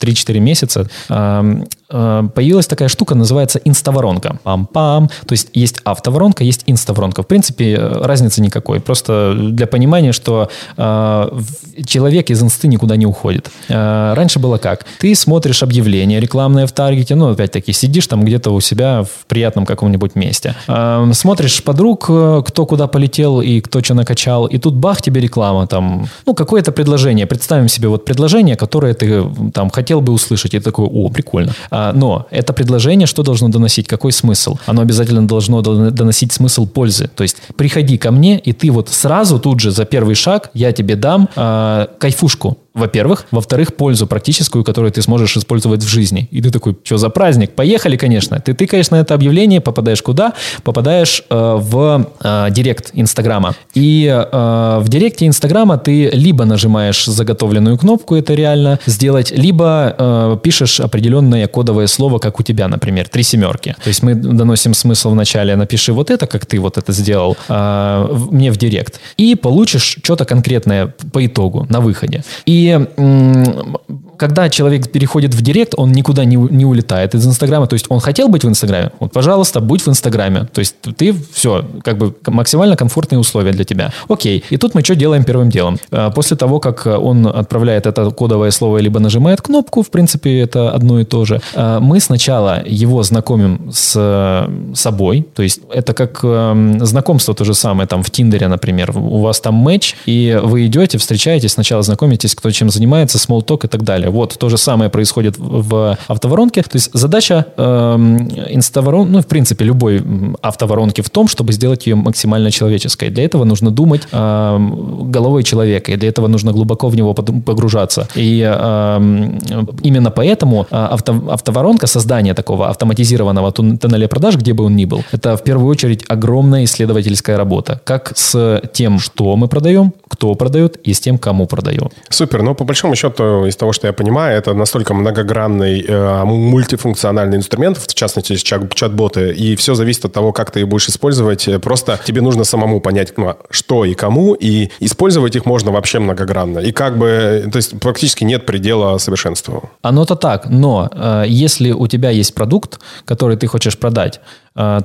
Speaker 1: 3-4 месяца, э, появилась такая штука, называется инставоронка. Пам-пам. То есть есть автоворонка, есть инставоронка. В принципе, э, разницы никакой. Просто для понимания, что э, человек из инсты никуда не уходит. Э, раньше было как? Ты смотришь объявление рекламное в Таргете, ну, опять-таки, сидишь там где-то у себя в приятном каком-нибудь месте. Э, смотришь подруг, э, кто куда полетел и кто что накачал, и тут бах, тебе реклама там, ну, какое-то предложение. Представим себе вот предложение, которое ты там хотел бы услышать, и такой, о, прикольно. А, но это предложение что должно доносить? Какой смысл? Оно обязательно должно дон- доносить смысл пользы. То есть приходи ко мне, и ты вот сразу тут же за первый шаг я тебе дам а, кайфушку. Во-первых. Во-вторых, пользу практическую, которую ты сможешь использовать в жизни. И ты такой, что за праздник? Поехали, конечно. Ты тыкаешь на это объявление, попадаешь куда? Попадаешь э, в э, директ Инстаграма. И э, в директе Инстаграма ты либо нажимаешь заготовленную кнопку, это реально сделать, либо э, пишешь определенное кодовое слово, как у тебя, например, три семерки. То есть мы доносим смысл вначале, напиши вот это, как ты вот это сделал, э, мне в директ. И получишь что-то конкретное по итогу, на выходе. И į mm, когда человек переходит в директ, он никуда не, не улетает из Инстаграма. То есть он хотел быть в Инстаграме, вот, пожалуйста, будь в Инстаграме. То есть ты все, как бы максимально комфортные условия для тебя. Окей. И тут мы что делаем первым делом? Э, После того, как он отправляет это кодовое слово, либо нажимает кнопку, в принципе, это одно и то же, э, мы сначала его знакомим с э, собой. То есть это как эм, знакомство то же самое, там в Тиндере, например. У вас там матч, и вы идете, встречаетесь, сначала знакомитесь, кто чем занимается, small talk и так далее. Вот то же самое происходит в автоворонке. То есть задача эм, инставорон, ну, в принципе, любой автоворонки в том, чтобы сделать ее максимально человеческой. Для этого нужно думать эм, головой человека, и для этого нужно глубоко в него погружаться. И эм, именно поэтому э, авто- автоворонка, создание такого автоматизированного тоннеля продаж, где бы он ни был, это в первую очередь огромная исследовательская работа. Как с тем, что мы продаем, кто продает, и с тем, кому продаем.
Speaker 2: Супер. Но по большому счету, из того, что я понимаю, это настолько многогранный, э, мультифункциональный инструмент, в частности, чат- чат-боты, и все зависит от того, как ты их будешь использовать. Э, Просто тебе нужно самому понять, ну, что и кому, и использовать их можно вообще многогранно. И как бы, то есть практически нет предела совершенству.
Speaker 1: Оно-то так, но э, если у тебя есть продукт, который ты хочешь продать,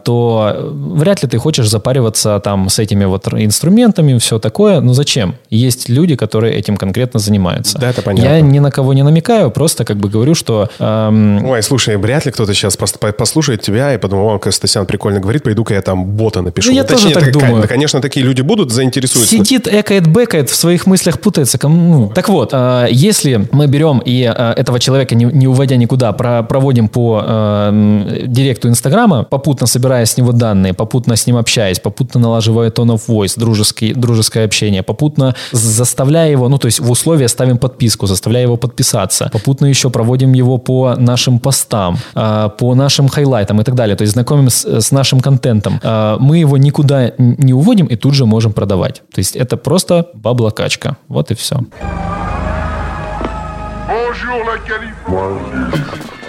Speaker 1: то э, вряд ли ты хочешь запариваться там с этими вот инструментами, все такое. Ну зачем? Есть люди, которые этим конкретно занимаются.
Speaker 2: Да, это понятно.
Speaker 1: Я ни на кого не намекаю, просто как бы говорю, что эм,
Speaker 2: Ой, слушай, вряд ли кто-то сейчас послушает тебя и подумал, о, Костасян прикольно говорит, пойду-ка я там бота напишу.
Speaker 1: Ну, я тоже так
Speaker 2: так-
Speaker 1: думаю.
Speaker 2: Конечно, такие люди будут, заинтересуются.
Speaker 1: Сидит, экает, бэкает, в своих мыслях путается. Кому? ну. Так вот, э, если мы берем и э, этого человека, не, не уводя никуда, про- проводим по э, директу Инстаграма, попутно собирая с него данные, попутно с ним общаясь, попутно налаживая tone of voice, дружеский, дружеское общение, попутно заставляя его, ну, то есть в условия ставим подписку, заставляя его подписаться, попутно еще проводим его по нашим постам, э, по нашим хайлайтам и так далее, то есть знакомим с, с нашим контентом. Э, Мы его никуда не уводим и тут же можем продавать. То есть это просто баблокачка. Вот и все.
Speaker 4: Bonjour la Californie.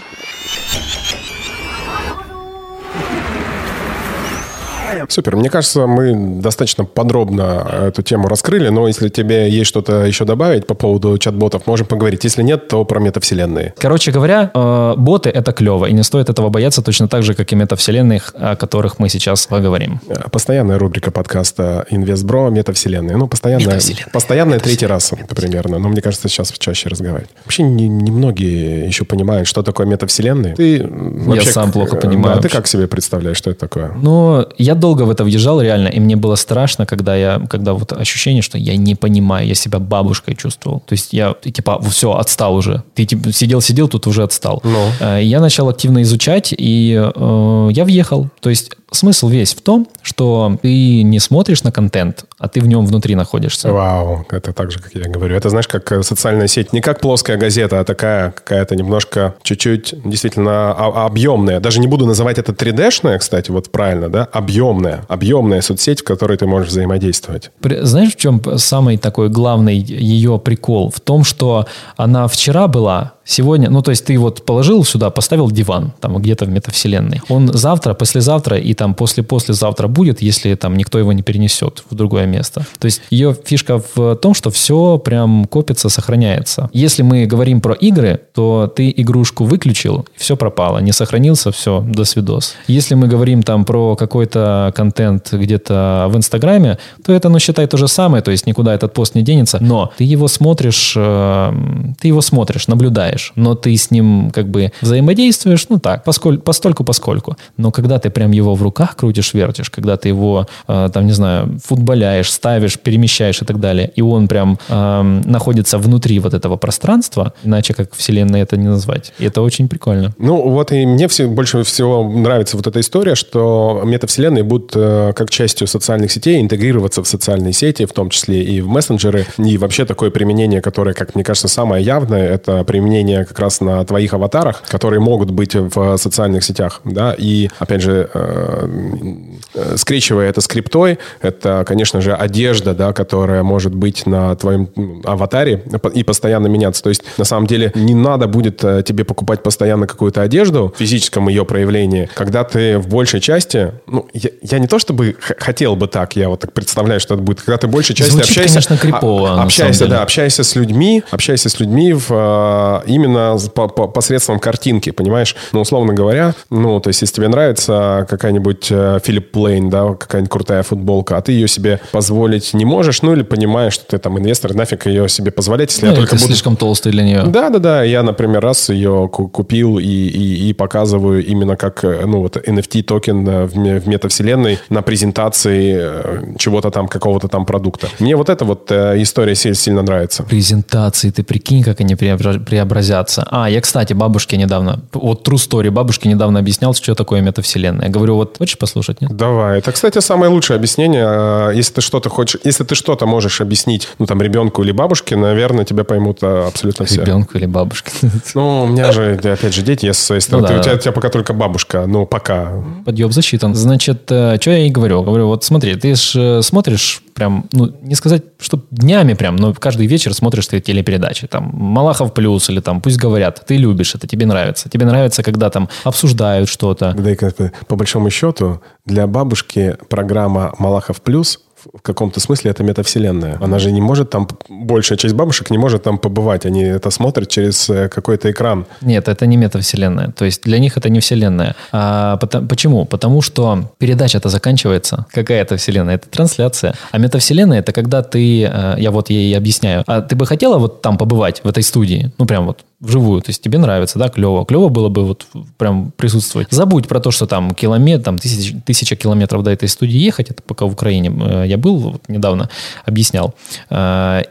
Speaker 2: Супер. Мне кажется, мы достаточно подробно эту тему раскрыли, но если тебе есть что-то еще добавить по поводу чат-ботов, можем поговорить. Если нет, то про метавселенные.
Speaker 1: Короче говоря, э, боты это клево, и не стоит этого бояться точно так же, как и метавселенных, о которых мы сейчас поговорим.
Speaker 2: Э, Постоянная рубрика подкаста «Инвестбро. Метавселенные». Ну, постоянная,
Speaker 1: Метавселенная.
Speaker 2: постоянная третий раз примерно. Но мне кажется, сейчас чаще разговаривать. Вообще не- немногие еще понимают, что такое метавселенные. Ты вообще
Speaker 1: сам
Speaker 2: к-
Speaker 1: плохо
Speaker 2: э,
Speaker 1: понимаю
Speaker 2: да, ты как себе представляешь, что это такое?
Speaker 1: Но я долго в это въезжал реально, и мне было страшно, когда я, когда вот ощущение, что я не понимаю, я себя бабушкой чувствовал. То есть я типа все отстал уже. Ты типа сидел сидел, тут уже отстал.
Speaker 2: Ну.
Speaker 1: Э, Я начал активно изучать, и э, я въехал. То есть смысл весь в том, что ты не смотришь на контент, а ты в нем внутри находишься.
Speaker 2: Вау, это так же, как я говорю. Это, знаешь, как э, социальная сеть. Не как плоская газета, а такая какая-то немножко, чуть-чуть действительно объемная. Даже не буду называть это 3D-шная, кстати, вот правильно, да? Объемная. Объемная соцсеть, в которой ты можешь взаимодействовать.
Speaker 1: Знаешь, в чем самый такой главный ее прикол? В том, что она вчера была, сегодня, ну, то есть ты вот положил сюда, поставил диван, там где-то в метавселенной. Он завтра, послезавтра и там после-послезавтра будет, если там никто его не перенесет в другое место. То есть ее фишка в том, что все прям копится, сохраняется. Если мы говорим про игры, то ты игрушку выключил, все пропало, не сохранился, все, до свидос. Если мы говорим там про какой-то контент где-то в Инстаграме, то это, ну, считай то же самое, то есть никуда этот пост не денется, но ты его смотришь, э, ты его смотришь, наблюдаешь, но ты с ним как бы взаимодействуешь, ну так, поскольку, постольку поскольку. Но когда ты прям его в руках крутишь, вертишь, когда ты его, э, там, не знаю, футболяешь, ставишь, перемещаешь и так далее, и он прям э, находится внутри вот этого пространства, иначе как вселенной это не назвать. И это очень прикольно.
Speaker 2: Ну, вот и мне все, больше всего нравится вот эта история, что метавселенные будут э, как частью социальных сетей интегрироваться в социальные сети, в том числе и в мессенджеры. И вообще такое применение, которое, как мне кажется, самое явное, это применение как раз на твоих аватарах, которые могут быть в социальных сетях. Да? И, опять же, э, скрещивая это скриптой, это, конечно же, одежда, да, которая может быть на твоем ну, аватаре и постоянно меняться. То есть, на самом деле, не надо будет э, тебе покупать постоянно какую-то одежду в физическом ее проявлении, когда ты в большей части, ну, я, я не то чтобы хотел бы так, я вот так представляю, что это будет, когда ты в большей части
Speaker 1: Звучит,
Speaker 2: общаешься...
Speaker 1: конечно, крипово,
Speaker 2: а- общаешься, да, общаешься с людьми, общаешься с людьми в, э, именно с- по- по- посредством картинки, понимаешь? Ну, условно говоря, ну, то есть, если тебе нравится какая-нибудь э, Philipp Plein, да, какая-нибудь крутая футболка, а ты ее себе позволить не можешь, ну, или понимаешь, что ты там инвестор, нафиг ее себе позволять, если
Speaker 1: Ну,
Speaker 2: я только буду...
Speaker 1: слишком толстый для нее.
Speaker 2: Да, да, да. Я, например, раз ее ку- купил и, и, и показываю именно как э, ну, вот NFT токен э, в, ме- в метавселенной на презентации чего-то там, какого-то там продукта. Мне вот эта вот история си- сильно нравится.
Speaker 1: презентации, ты прикинь, как они преобра- преобразятся. А, я, кстати, бабушке недавно, вот True Story, бабушке недавно объяснял, что такое метавселенная. Я говорю, вот хочешь послушать, нет?
Speaker 2: Давай. Это, кстати, самое лучшее объяснение. Э, Если ты что-то хочешь, если ты что-то можешь объяснить, ну, там, ребенку или бабушке, наверное, тебя поймут э, абсолютно все.
Speaker 1: Ребенку или бабушке. *laughs*
Speaker 2: Ну, у меня же, опять же, дети, я со своей стороны.
Speaker 1: Ну да.
Speaker 2: у, тебя, у тебя пока только бабушка, ну, пока.
Speaker 1: Подъеб засчитан. Значит, что я и говорю? Говорю, вот смотри, ты же смотришь прям, ну, не сказать, что днями прям, но каждый вечер смотришь ты телепередачи. Там Малахов плюс или там Пусть говорят. Ты любишь это, тебе нравится. Тебе нравится, когда там обсуждают что-то.
Speaker 2: По большому счету, для бабушки программа «Малахов плюс» в каком-то смысле это метавселенная. Она же не может там, большая часть бабушек не может там побывать. Они это смотрят через э, какой-то экран.
Speaker 1: Нет, это не метавселенная. То есть для них это не вселенная. А, пота- почему? Потому что передача-то заканчивается. Какая это вселенная? Это трансляция. А метавселенная это когда ты, э, я вот ей объясняю, а ты бы хотела вот там побывать, в этой студии? Ну, прям вот вживую. То есть тебе нравится, да, клево. Клево было бы вот прям присутствовать. Забудь про то, что там километр, там тысяч, тысяча километров до этой студии ехать. Это пока в Украине э, я был, вот недавно объяснял. Э,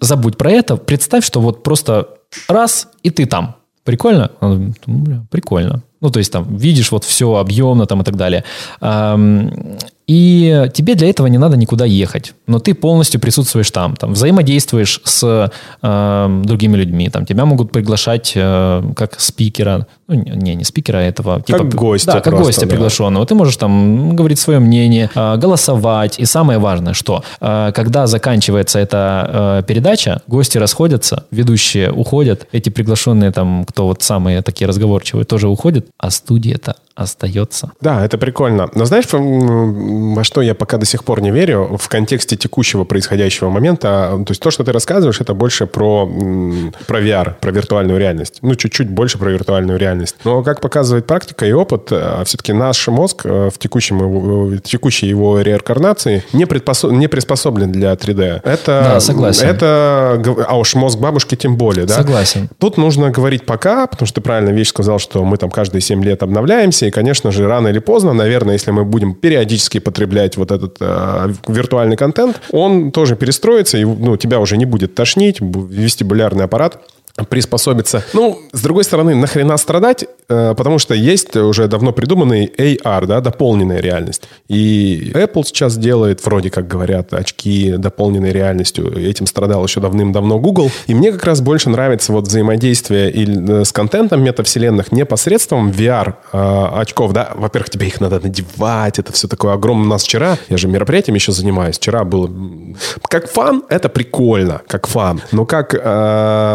Speaker 1: забудь про это, представь, что вот просто раз, и ты там. Прикольно? «Ну, прикольно. Ну, то есть там видишь вот все объемно там и так далее. И тебе для этого не надо никуда ехать. Но ты полностью присутствуешь там, там взаимодействуешь с э, другими людьми. Там тебя могут приглашать э, как спикера. Ну, не, не спикера а этого. Типа,
Speaker 2: гостя
Speaker 1: Да, как
Speaker 2: просто,
Speaker 1: гостя
Speaker 2: да.
Speaker 1: приглашенного. Ты можешь там говорить свое мнение, э, голосовать. И самое важное, что э, когда заканчивается эта э, передача, гости расходятся, ведущие уходят, эти приглашенные там, кто вот самые такие разговорчивые, тоже уходят, а студия-то остается.
Speaker 2: Да, это прикольно. Но знаешь, во что я пока до сих пор не верю в контексте текущего происходящего момента? То есть то, что ты рассказываешь, это больше про, про VR, про виртуальную реальность. Ну, чуть-чуть больше про виртуальную реальность. Но, как показывает практика и опыт, все-таки наш мозг э, в, текущем, его- в текущей его реинкарнации не, предпосо- не приспособлен для 3D. Это,
Speaker 1: Да, согласен.
Speaker 2: Это, а уж мозг бабушки тем более, да?
Speaker 1: Согласен.
Speaker 2: Тут нужно говорить пока, потому что ты правильно вещь сказал, что мы там каждые 7 лет обновляемся, и, конечно же, рано или поздно, наверное, если мы будем периодически потреблять вот этот э, виртуальный контент, он тоже перестроится, и ну, тебя уже не будет тошнить, бу- вестибулярный аппарат приспособиться. Ну, с другой стороны, нахрена страдать, Э, потому что есть уже давно придуманный AR, да, дополненная реальность. И Apple сейчас делает, вроде как говорят, очки дополненной реальностью. Этим страдал еще давным-давно Google. И мне как раз больше нравится вот взаимодействие и, э, с контентом метавселенных не посредством VR э, очков, да. Во-первых, тебе их надо надевать, это все такое огромное. У нас вчера, я же мероприятием еще занимаюсь, вчера было... Как фан, это прикольно, как фан. Но как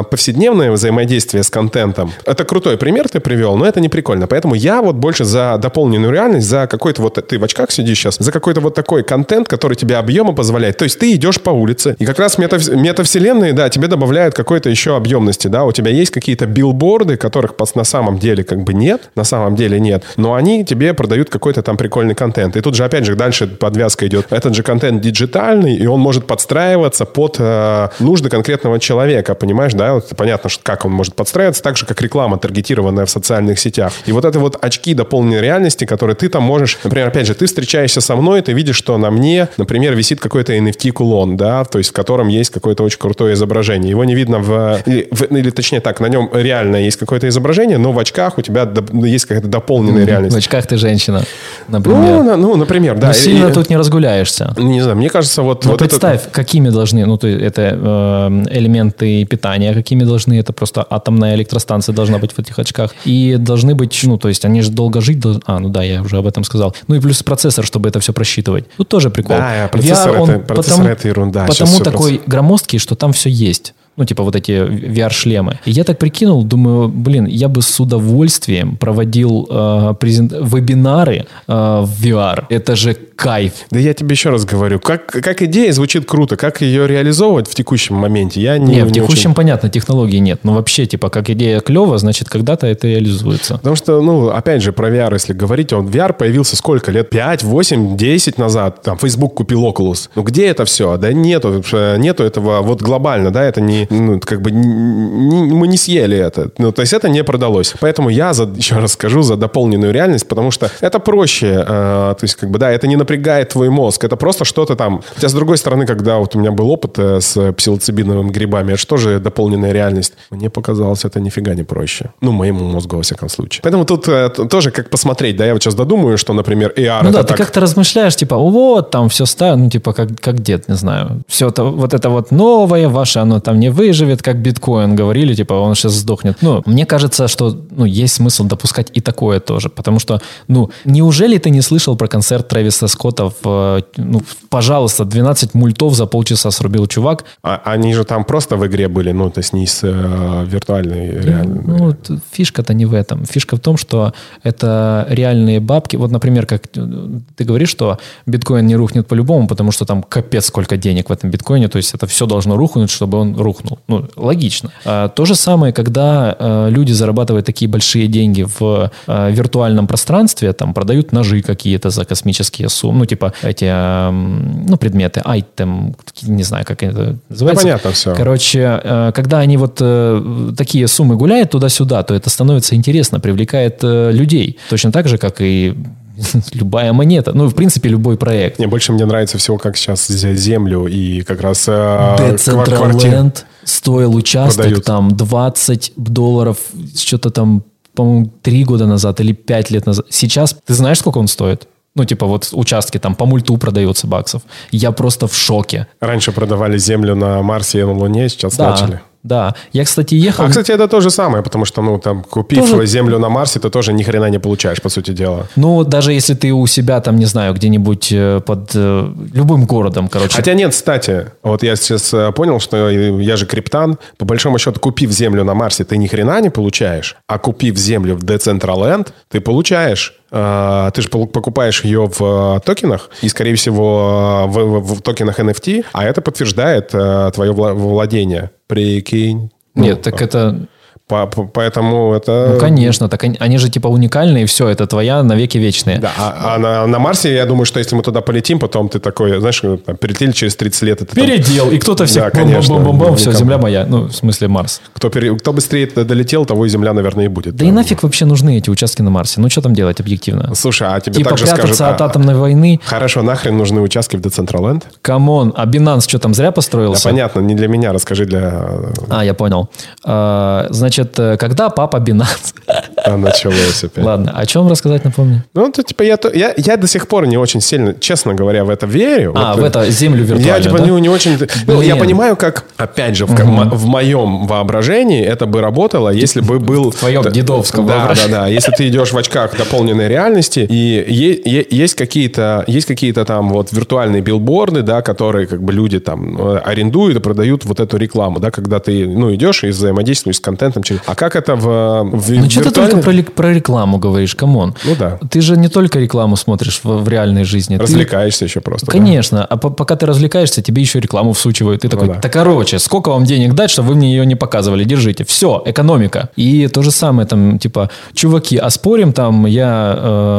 Speaker 2: повседневно повседневное взаимодействие с контентом. Это крутой пример ты привел, но это не прикольно. Поэтому я вот больше за дополненную реальность, за какой-то вот, ты в очках сидишь сейчас, за какой-то вот такой контент, который тебе объема позволяет. То есть ты идешь по улице, и как раз мета, метавселенные, да, тебе добавляют какой-то еще объемности, да, у тебя есть какие-то билборды, которых на самом деле как бы нет, на самом деле нет, но они тебе продают какой-то там прикольный контент. И тут же, опять же, дальше подвязка идет. Этот же контент диджитальный, и он может подстраиваться под э, нужды конкретного человека, понимаешь, да? Вот понятно, что как он может подстраиваться, так же, как реклама, таргетированная в социальных сетях. И вот это вот очки дополненной реальности, которые ты там можешь, например, опять же, ты встречаешься со мной, ты видишь, что на мне, например, висит какой-то NFT-кулон, да, то есть в котором есть какое-то очень крутое изображение. Его не видно в... Или, в- или точнее так, на нем реально есть какое-то изображение, но в очках у тебя доп- есть какая-то дополненная
Speaker 1: В
Speaker 2: реальность.
Speaker 1: очках ты женщина,
Speaker 2: Ну,
Speaker 1: например.
Speaker 2: на- ну, например, да.
Speaker 1: Но сильно
Speaker 2: и-
Speaker 1: тут не разгуляешься.
Speaker 2: Не знаю, мне кажется, вот,
Speaker 1: Ну,
Speaker 2: вот это-
Speaker 1: представь, какими должны, ну, ты, это э, элементы питания, какими должны, это просто атомная электростанция должна быть в этих очках. И должны быть, ну, то есть они же долго жить должны. А, ну да, я уже об этом сказал. Ну и плюс процессор, чтобы это все просчитывать. Тут тоже прикол.
Speaker 2: Да, процессор это- процессор это ерунда.
Speaker 1: Потому такой громоздкий, что там все есть. Ну, типа вот эти VR-шлемы. И я так прикинул, думаю, блин, я бы с удовольствием проводил э, презент- вебинары э, в VR. Это же кайф.
Speaker 2: Да я тебе еще раз говорю, как, как идея звучит круто, как ее реализовывать в текущем моменте, я не
Speaker 1: Не, в
Speaker 2: не
Speaker 1: текущем,
Speaker 2: очень-
Speaker 1: понятно, технологий нет. Но вообще, типа, как идея клево, значит, когда-то это реализуется.
Speaker 2: Потому что, ну, опять же, про VR, если говорить, он VR появился сколько лет? 5, 8, 10 назад. Там Facebook купил Oculus. Ну, где это все? Да нету, нету этого вот глобально, да, это не, ну, как бы, не- мы не съели это. Ну, то есть это не продалось. Поэтому я, за, еще раз скажу, за дополненную реальность, потому что это проще. э, то есть, как бы, да, это не напрягает твой мозг. Это просто что-то там. Хотя, с другой стороны, когда вот у меня был опыт э, с псилоцибиновыми грибами, это же дополненная реальность? Мне показалось, это нифига не проще. Ну, моему мозгу, во всяком случае. Поэтому тут э, тоже как посмотреть, да, я вот сейчас додумаю, что, например, AR
Speaker 1: Ну да, ты
Speaker 2: так-
Speaker 1: как-то размышляешь, типа, вот, там все ставят, ну, типа, как, как дед, не знаю. Все это, вот это вот новое ваше, оно там не выживет, как биткоин говорили, типа, он сейчас сдохнет. Ну, мне кажется, что, ну, есть смысл допускать и такое тоже, потому что, ну, неужели ты не слышал про концерт Трэвиса Скотта в, э, ну, пожалуйста, 12 мультов за полчаса срубил чувак,
Speaker 2: А- они же там просто в игре были, ну, то есть не с э, виртуальной реальной.
Speaker 1: Ну, фишка-то не в этом. Фишка в том, что это реальные бабки. Вот, например, как ты говоришь, что биткоин не рухнет по-любому, потому что там капец сколько денег в этом биткоине, то есть это все должно рухнуть, чтобы он рухнул. Ну, логично. А, то же самое, когда э, люди зарабатывают такие большие деньги в э, виртуальном пространстве, там продают ножи какие-то за космические суммы, ну, типа эти, эм, ну, предметы, айтем, не знаю, как это называется.
Speaker 2: понятно всё.
Speaker 1: Короче, э, когда они вот э, такие суммы гуляют туда-сюда, то это становится интересно, привлекает э, людей. Точно так же, как и *laughs* любая монета. Ну, в принципе, любой проект.
Speaker 2: Не, больше мне нравится всего, как сейчас зе- землю и как раз.
Speaker 1: Decentraland стоил участок
Speaker 2: Продают.
Speaker 1: там 20 долларов, что-то там, по-моему, 3 года назад или 5 лет назад. Сейчас, ты знаешь, сколько он стоит? Ну, типа вот участки там по мульту продается баксов. Я просто в шоке.
Speaker 2: Раньше продавали землю на Марсе и на Луне, сейчас
Speaker 1: Да,
Speaker 2: начали.
Speaker 1: Да. Я, кстати, ехал...
Speaker 2: А, кстати, это то же самое, потому что, ну, там, купив
Speaker 1: Тоже-
Speaker 2: землю на Марсе, ты тоже ни хрена не получаешь, по сути дела.
Speaker 1: Ну, даже если ты у себя там, не знаю, где-нибудь э, под э, любым городом, короче.
Speaker 2: Хотя нет, кстати, вот я сейчас э, понял, что я же криптан. По большому счету, купив землю на Марсе, ты ни хрена не получаешь, а купив землю в Decentraland, ты получаешь. Э, Ты же покупаешь ее в токенах, и, скорее всего, в, в- в токенах NFT, а это подтверждает твое вла- владение. Прикинь. Ну,
Speaker 1: Нет, так это...
Speaker 2: по- по- поэтому это...
Speaker 1: Ну, конечно, так они, они же типа уникальные, и все, это твоя навеки вечные.
Speaker 2: Да, а, а на, на Марсе, я думаю, что если мы туда полетим, потом ты такой, знаешь, там, перелетели через 30 лет. Это там-
Speaker 1: Передел, и кто-то всех
Speaker 2: Да, конечно.
Speaker 1: бом-бом-бом-бом, все,
Speaker 2: Никому.
Speaker 1: земля моя. Ну, в смысле Марс.
Speaker 2: Кто, пере- кто быстрее долетел, того и Земля, наверное, и будет.
Speaker 1: Да и нафиг вообще нужны эти участки на Марсе? Ну, что там делать объективно?
Speaker 2: Слушай, а тебе
Speaker 1: Типа
Speaker 2: также скажут...
Speaker 1: от
Speaker 2: а,
Speaker 1: атомной войны?
Speaker 2: Хорошо, нахрен нужны участки в Decentraland?
Speaker 1: Come on, а Binance что там зря
Speaker 2: Да,
Speaker 1: построился?
Speaker 2: понятно, не для меня, расскажи для...
Speaker 1: А, я понял. А, значит, э, когда папа Binance
Speaker 2: А началось опять.
Speaker 1: Ладно, о чем рассказать, напомню?
Speaker 2: Ну, то, типа, я, то- я, я до сих пор не очень сильно, честно говоря, в это верю.
Speaker 1: А,
Speaker 2: Вот,
Speaker 1: в
Speaker 2: э,
Speaker 1: это землю
Speaker 2: Я,
Speaker 1: виртуальную,
Speaker 2: типа,
Speaker 1: да?
Speaker 2: не, не очень... Ну, я
Speaker 1: Блин.
Speaker 2: понимаю, как, опять же, в, мо- в моем воображении это бы работало, если бы был...
Speaker 1: В твоем
Speaker 2: Да,
Speaker 1: дедовском
Speaker 2: Да, да,
Speaker 1: воображении.
Speaker 2: да. Если ты идешь в очках дополненной реальности, и е- е- есть какие-то есть какие-то там вот виртуальные билборды, да, которые как бы люди там э, арендуют и продают вот эту рекламу, да, когда ты, ну, идешь и взаимодействуешь с контентом. Через- А как это в, в
Speaker 1: Ну, что ты только про, про рекламу говоришь, come on.
Speaker 2: Ну да.
Speaker 1: Ты же не только рекламу смотришь в, в реальной жизни. ты-
Speaker 2: Развлекаешься еще просто. да?
Speaker 1: Конечно. А по- пока ты развлекаешься, тебе еще рекламу всучивают. Ты такой,
Speaker 2: Ну да.
Speaker 1: да короче, сколько вам денег дать, чтобы вы мне ее не показывали? Держите. Все, экономика. И то же самое там, типа, чуваки, а спорим там, я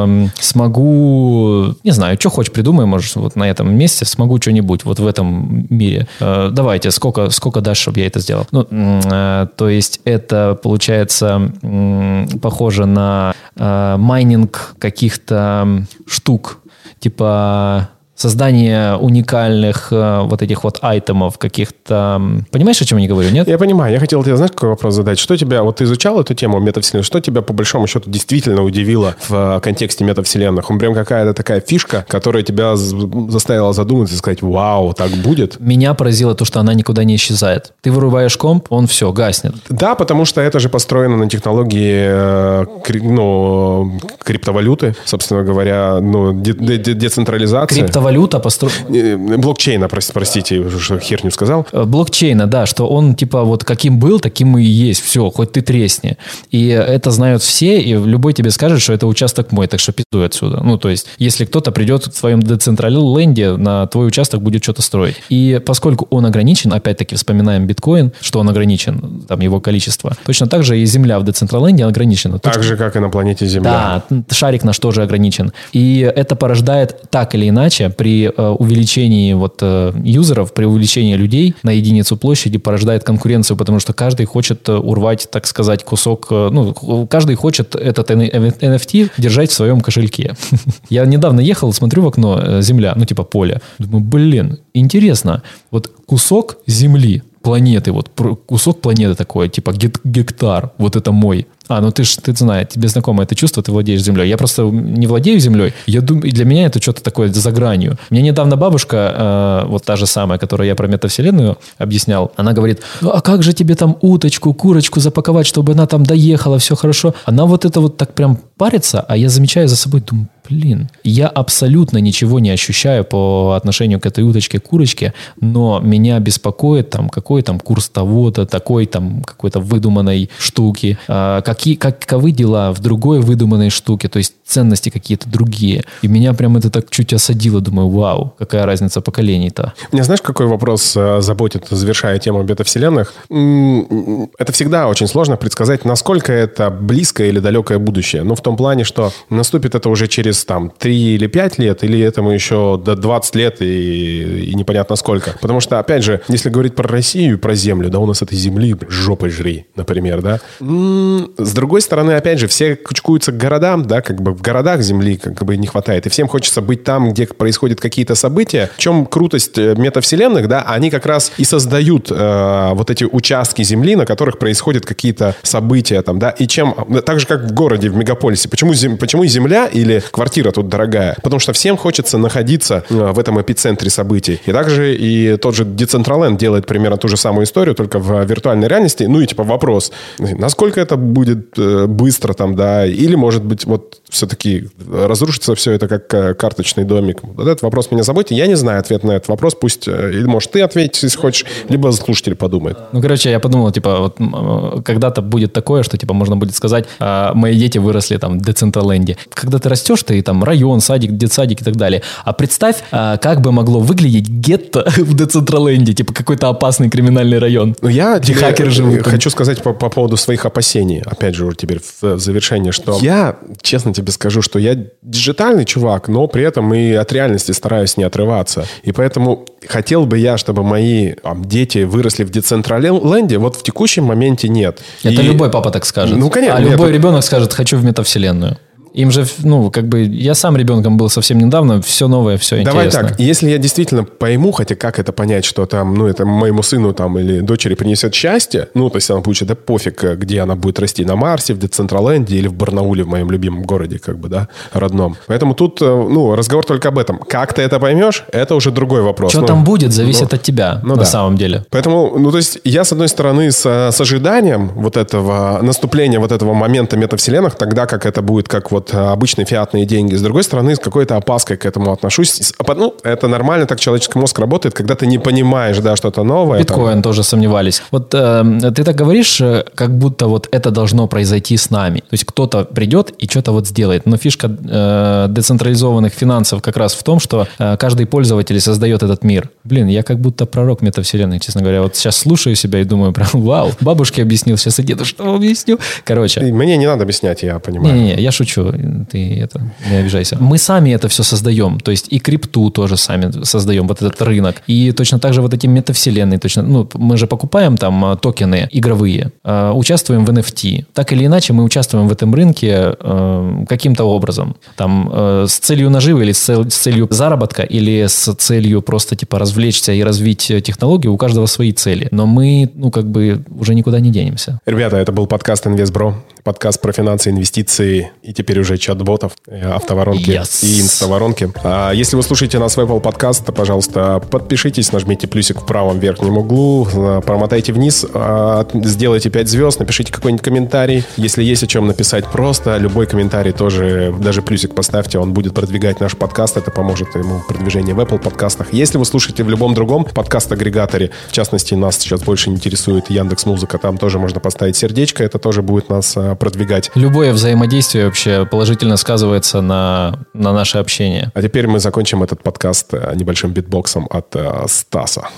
Speaker 1: эм, смогу, не знаю, что хочешь придумай, может, вот на этом месте смогу что-нибудь вот в этом мире. Э, давайте, сколько, сколько дашь, чтобы я это сделал? Ну, э, то есть это получается м, похоже на э, майнинг каких-то штук, типа создание уникальных э, вот этих вот айтемов каких-то... Понимаешь, о чем я говорю, нет?
Speaker 2: Я понимаю. Я хотел тебе, знаешь, какой вопрос задать? Что тебя, вот ты изучал эту тему метавселенной, что тебя по большому счету действительно удивило в э, контексте метавселенных? Он прям какая-то такая фишка, которая тебя заставила задуматься и сказать, вау, так будет?
Speaker 1: Меня поразило то, что она никуда не исчезает. Ты вырубаешь комп, он все, гаснет.
Speaker 2: Да, потому что это же построено на технологии э, кри- ну, криптовалюты, собственно говоря, ну, де- де- де- децентрализации.
Speaker 1: Криптовалюта построена...
Speaker 2: Э, Блокчейна, прос- простите, что херню сказал.
Speaker 1: Э, блокчейна, да, что он типа вот каким был, таким и есть. Все, хоть ты тресни. И это знают все, и любой тебе скажет, что это участок мой, так что пиздуй отсюда. Ну, то есть, если кто-то придет в твоем децентралленде, на твой участок будет что-то строить. И поскольку он ограничен, опять-таки вспоминаем биткоин, что он ограничен, там его количество, точно так же и земля в децентралленде ограничена.
Speaker 2: Так же, как и на планете Земля.
Speaker 1: Да, шарик наш тоже ограничен. И это порождает так или иначе при э, увеличении вот э, юзеров, при увеличении людей на единицу площади порождает конкуренцию, потому что каждый хочет э, урвать, так сказать, кусок, ну, каждый хочет этот NFT держать в своем кошельке. *laughs* Я недавно ехал, смотрю в окно, земля, ну, типа поле. Думаю, блин, интересно, вот кусок земли, планеты, вот кусок планеты такой, типа гек- гектар, вот это мой. А, ну ты ж, ты знаешь, тебе знакомо это чувство, ты владеешь землей. Я просто не владею землей. Я думаю, для меня это что-то такое за гранью. Мне недавно бабушка, э, вот та же самая, которую я про метавселенную объяснял, она говорит, «Ну, а как же тебе там уточку, курочку запаковать, чтобы она там доехала, все хорошо. Она вот это вот так прям парится, а я замечаю за собой, думаю, блин, я абсолютно ничего не ощущаю по отношению к этой уточке, курочке, но меня беспокоит там какой там курс того-то, такой там какой-то выдуманной штуки, а, какие, каковы дела в другой выдуманной штуке, то есть ценности какие-то другие. И меня прям это так чуть осадило, думаю, вау, какая разница поколений-то.
Speaker 2: Меня знаешь, какой вопрос э, заботит, завершая тему бета-вселенных? Это всегда очень сложно предсказать, насколько это близкое или далекое будущее. Ну, в том плане, что наступит это уже через там 3 или 5 лет, или этому еще до 20 лет и, и непонятно сколько. Потому что, опять же, если говорить про Россию и про землю, да, у нас этой земли жопой жри, например, да. С другой стороны, опять же, все кучкуются к городам, да, как бы в городах земли как бы не хватает. И всем хочется быть там, где происходят какие-то события. В чем крутость э, метавселенных, да, они как раз и создают э, вот эти участки земли, на которых происходят какие-то события там, да, и чем, так же, как в городе, в мегаполисе. Почему, зем- почему земля или квартира тут дорогая? Потому что всем хочется находиться э, в этом эпицентре событий. И также и тот же Decentraland делает примерно ту же самую историю, только в виртуальной реальности. Ну и типа вопрос, насколько это будет э, быстро там, да, или может быть вот все-таки разрушится все это как э, карточный домик. Вот этот вопрос меня заботит. Я не знаю ответ на этот вопрос. Пусть, или может ты ответить, если хочешь, либо слушатель подумает.
Speaker 1: Ну, короче, я подумал, типа, вот когда-то будет такое, что, типа, можно будет сказать, а, мои дети выросли там в Децентраленде. Когда ты растешь, ты там район, садик, детсадик и так далее. А представь, а, как бы могло выглядеть гетто *laughs* в Децентраленде, типа, какой-то опасный криминальный район.
Speaker 2: Ну, я
Speaker 1: Где
Speaker 2: тебе,
Speaker 1: хакеры
Speaker 2: э,
Speaker 1: живут.
Speaker 2: Хочу сказать по, по поводу своих опасений. Опять же, теперь в, в завершение, что я, честно тебе скажу, что я диджитальный чувак, но при этом и от реальности стараюсь не отрываться. И поэтому хотел бы я, чтобы мои там, дети выросли в децентраленде, вот в текущем моменте нет.
Speaker 1: Это
Speaker 2: И-
Speaker 1: любой папа так скажет.
Speaker 2: Ну, конечно,
Speaker 1: А
Speaker 2: нет,
Speaker 1: любой
Speaker 2: это-
Speaker 1: ребенок скажет, хочу в метавселенную. Им же, ну, как бы, я сам ребенком был совсем недавно, все новое, все
Speaker 2: Давай
Speaker 1: интересно.
Speaker 2: так, если я действительно пойму, хотя как это понять, что там, ну, это моему сыну там или дочери принесет счастье, ну, то есть она получит, да пофиг, э, где она будет расти, на Марсе, в Децентраленде или в Барнауле, в моем любимом городе, как бы, да, родном. Поэтому тут, э, ну, разговор только об этом. Как ты это поймешь, это уже другой вопрос.
Speaker 1: Что
Speaker 2: Ну,
Speaker 1: там будет, зависит
Speaker 2: ну,
Speaker 1: от тебя,
Speaker 2: ну
Speaker 1: на
Speaker 2: да.
Speaker 1: самом деле.
Speaker 2: Поэтому, ну, то есть я, с одной стороны, с, с ожиданием вот этого наступления вот этого момента метавселенных, тогда как это будет как вот э, обычные фиатные деньги. С другой стороны, с какой-то опаской к этому отношусь. А Ну, это нормально, так человеческий мозг работает, когда ты не понимаешь, да, что-то новое. там.
Speaker 1: Биткоин тоже сомневались. Вот э, ты так говоришь, э, как будто вот это должно произойти с нами. То есть кто-то придет и что-то вот сделает. Но фишка э, децентрализованных финансов как раз в том, что э, каждый пользователь создает этот мир. Блин, я как будто пророк метавселенной, честно говоря. Вот сейчас слушаю себя и думаю, прям, *laughs* вау, бабушке объяснил, сейчас и дедушке объясню. Короче.
Speaker 2: И мне не надо объяснять, я понимаю.
Speaker 1: Не-не-не, я шучу, ты это, не обижайся. Мы сами это все создаем, то есть и крипту тоже сами создаем, вот этот рынок. И точно так же вот эти метавселенные, точно, ну, мы же покупаем там а, токены игровые, а, участвуем в NFT. Так или иначе мы участвуем в этом рынке э, каким-то образом. Там с целью наживы или с, цел- с целью заработка, или с целью просто типа развлечься и развить технологию, у каждого свои цели. Но мы, ну, как бы уже никуда не денемся.
Speaker 2: Ребята, это был подкаст «Инвестбро», подкаст про финансы, инвестиции и теперь уже чат-ботов, э, автоворонки
Speaker 1: Yes.
Speaker 2: и инставоронки. А если вы слушаете нас в Apple Podcast, то, пожалуйста, подпишитесь, нажмите плюсик в правом верхнем углу, э, промотайте вниз, а, сделайте 5 звезд, напишите какой-нибудь комментарий. Если есть о чем написать просто, любой комментарий тоже, даже плюсик поставьте, он будет продвигать наш подкаст, это поможет ему в продвижении в Apple подкастах. Если вы слушаете в любом другом подкаст-агрегаторе, в частности, нас сейчас больше интересует Яндекс Музыка, там тоже можно поставить сердечко, это тоже будет нас а, продвигать.
Speaker 1: Любое взаимодействие вообще положительно сказывается на, на наше общение.
Speaker 2: А теперь мы закончим этот подкаст э, небольшим битбоксом от э, Стаса.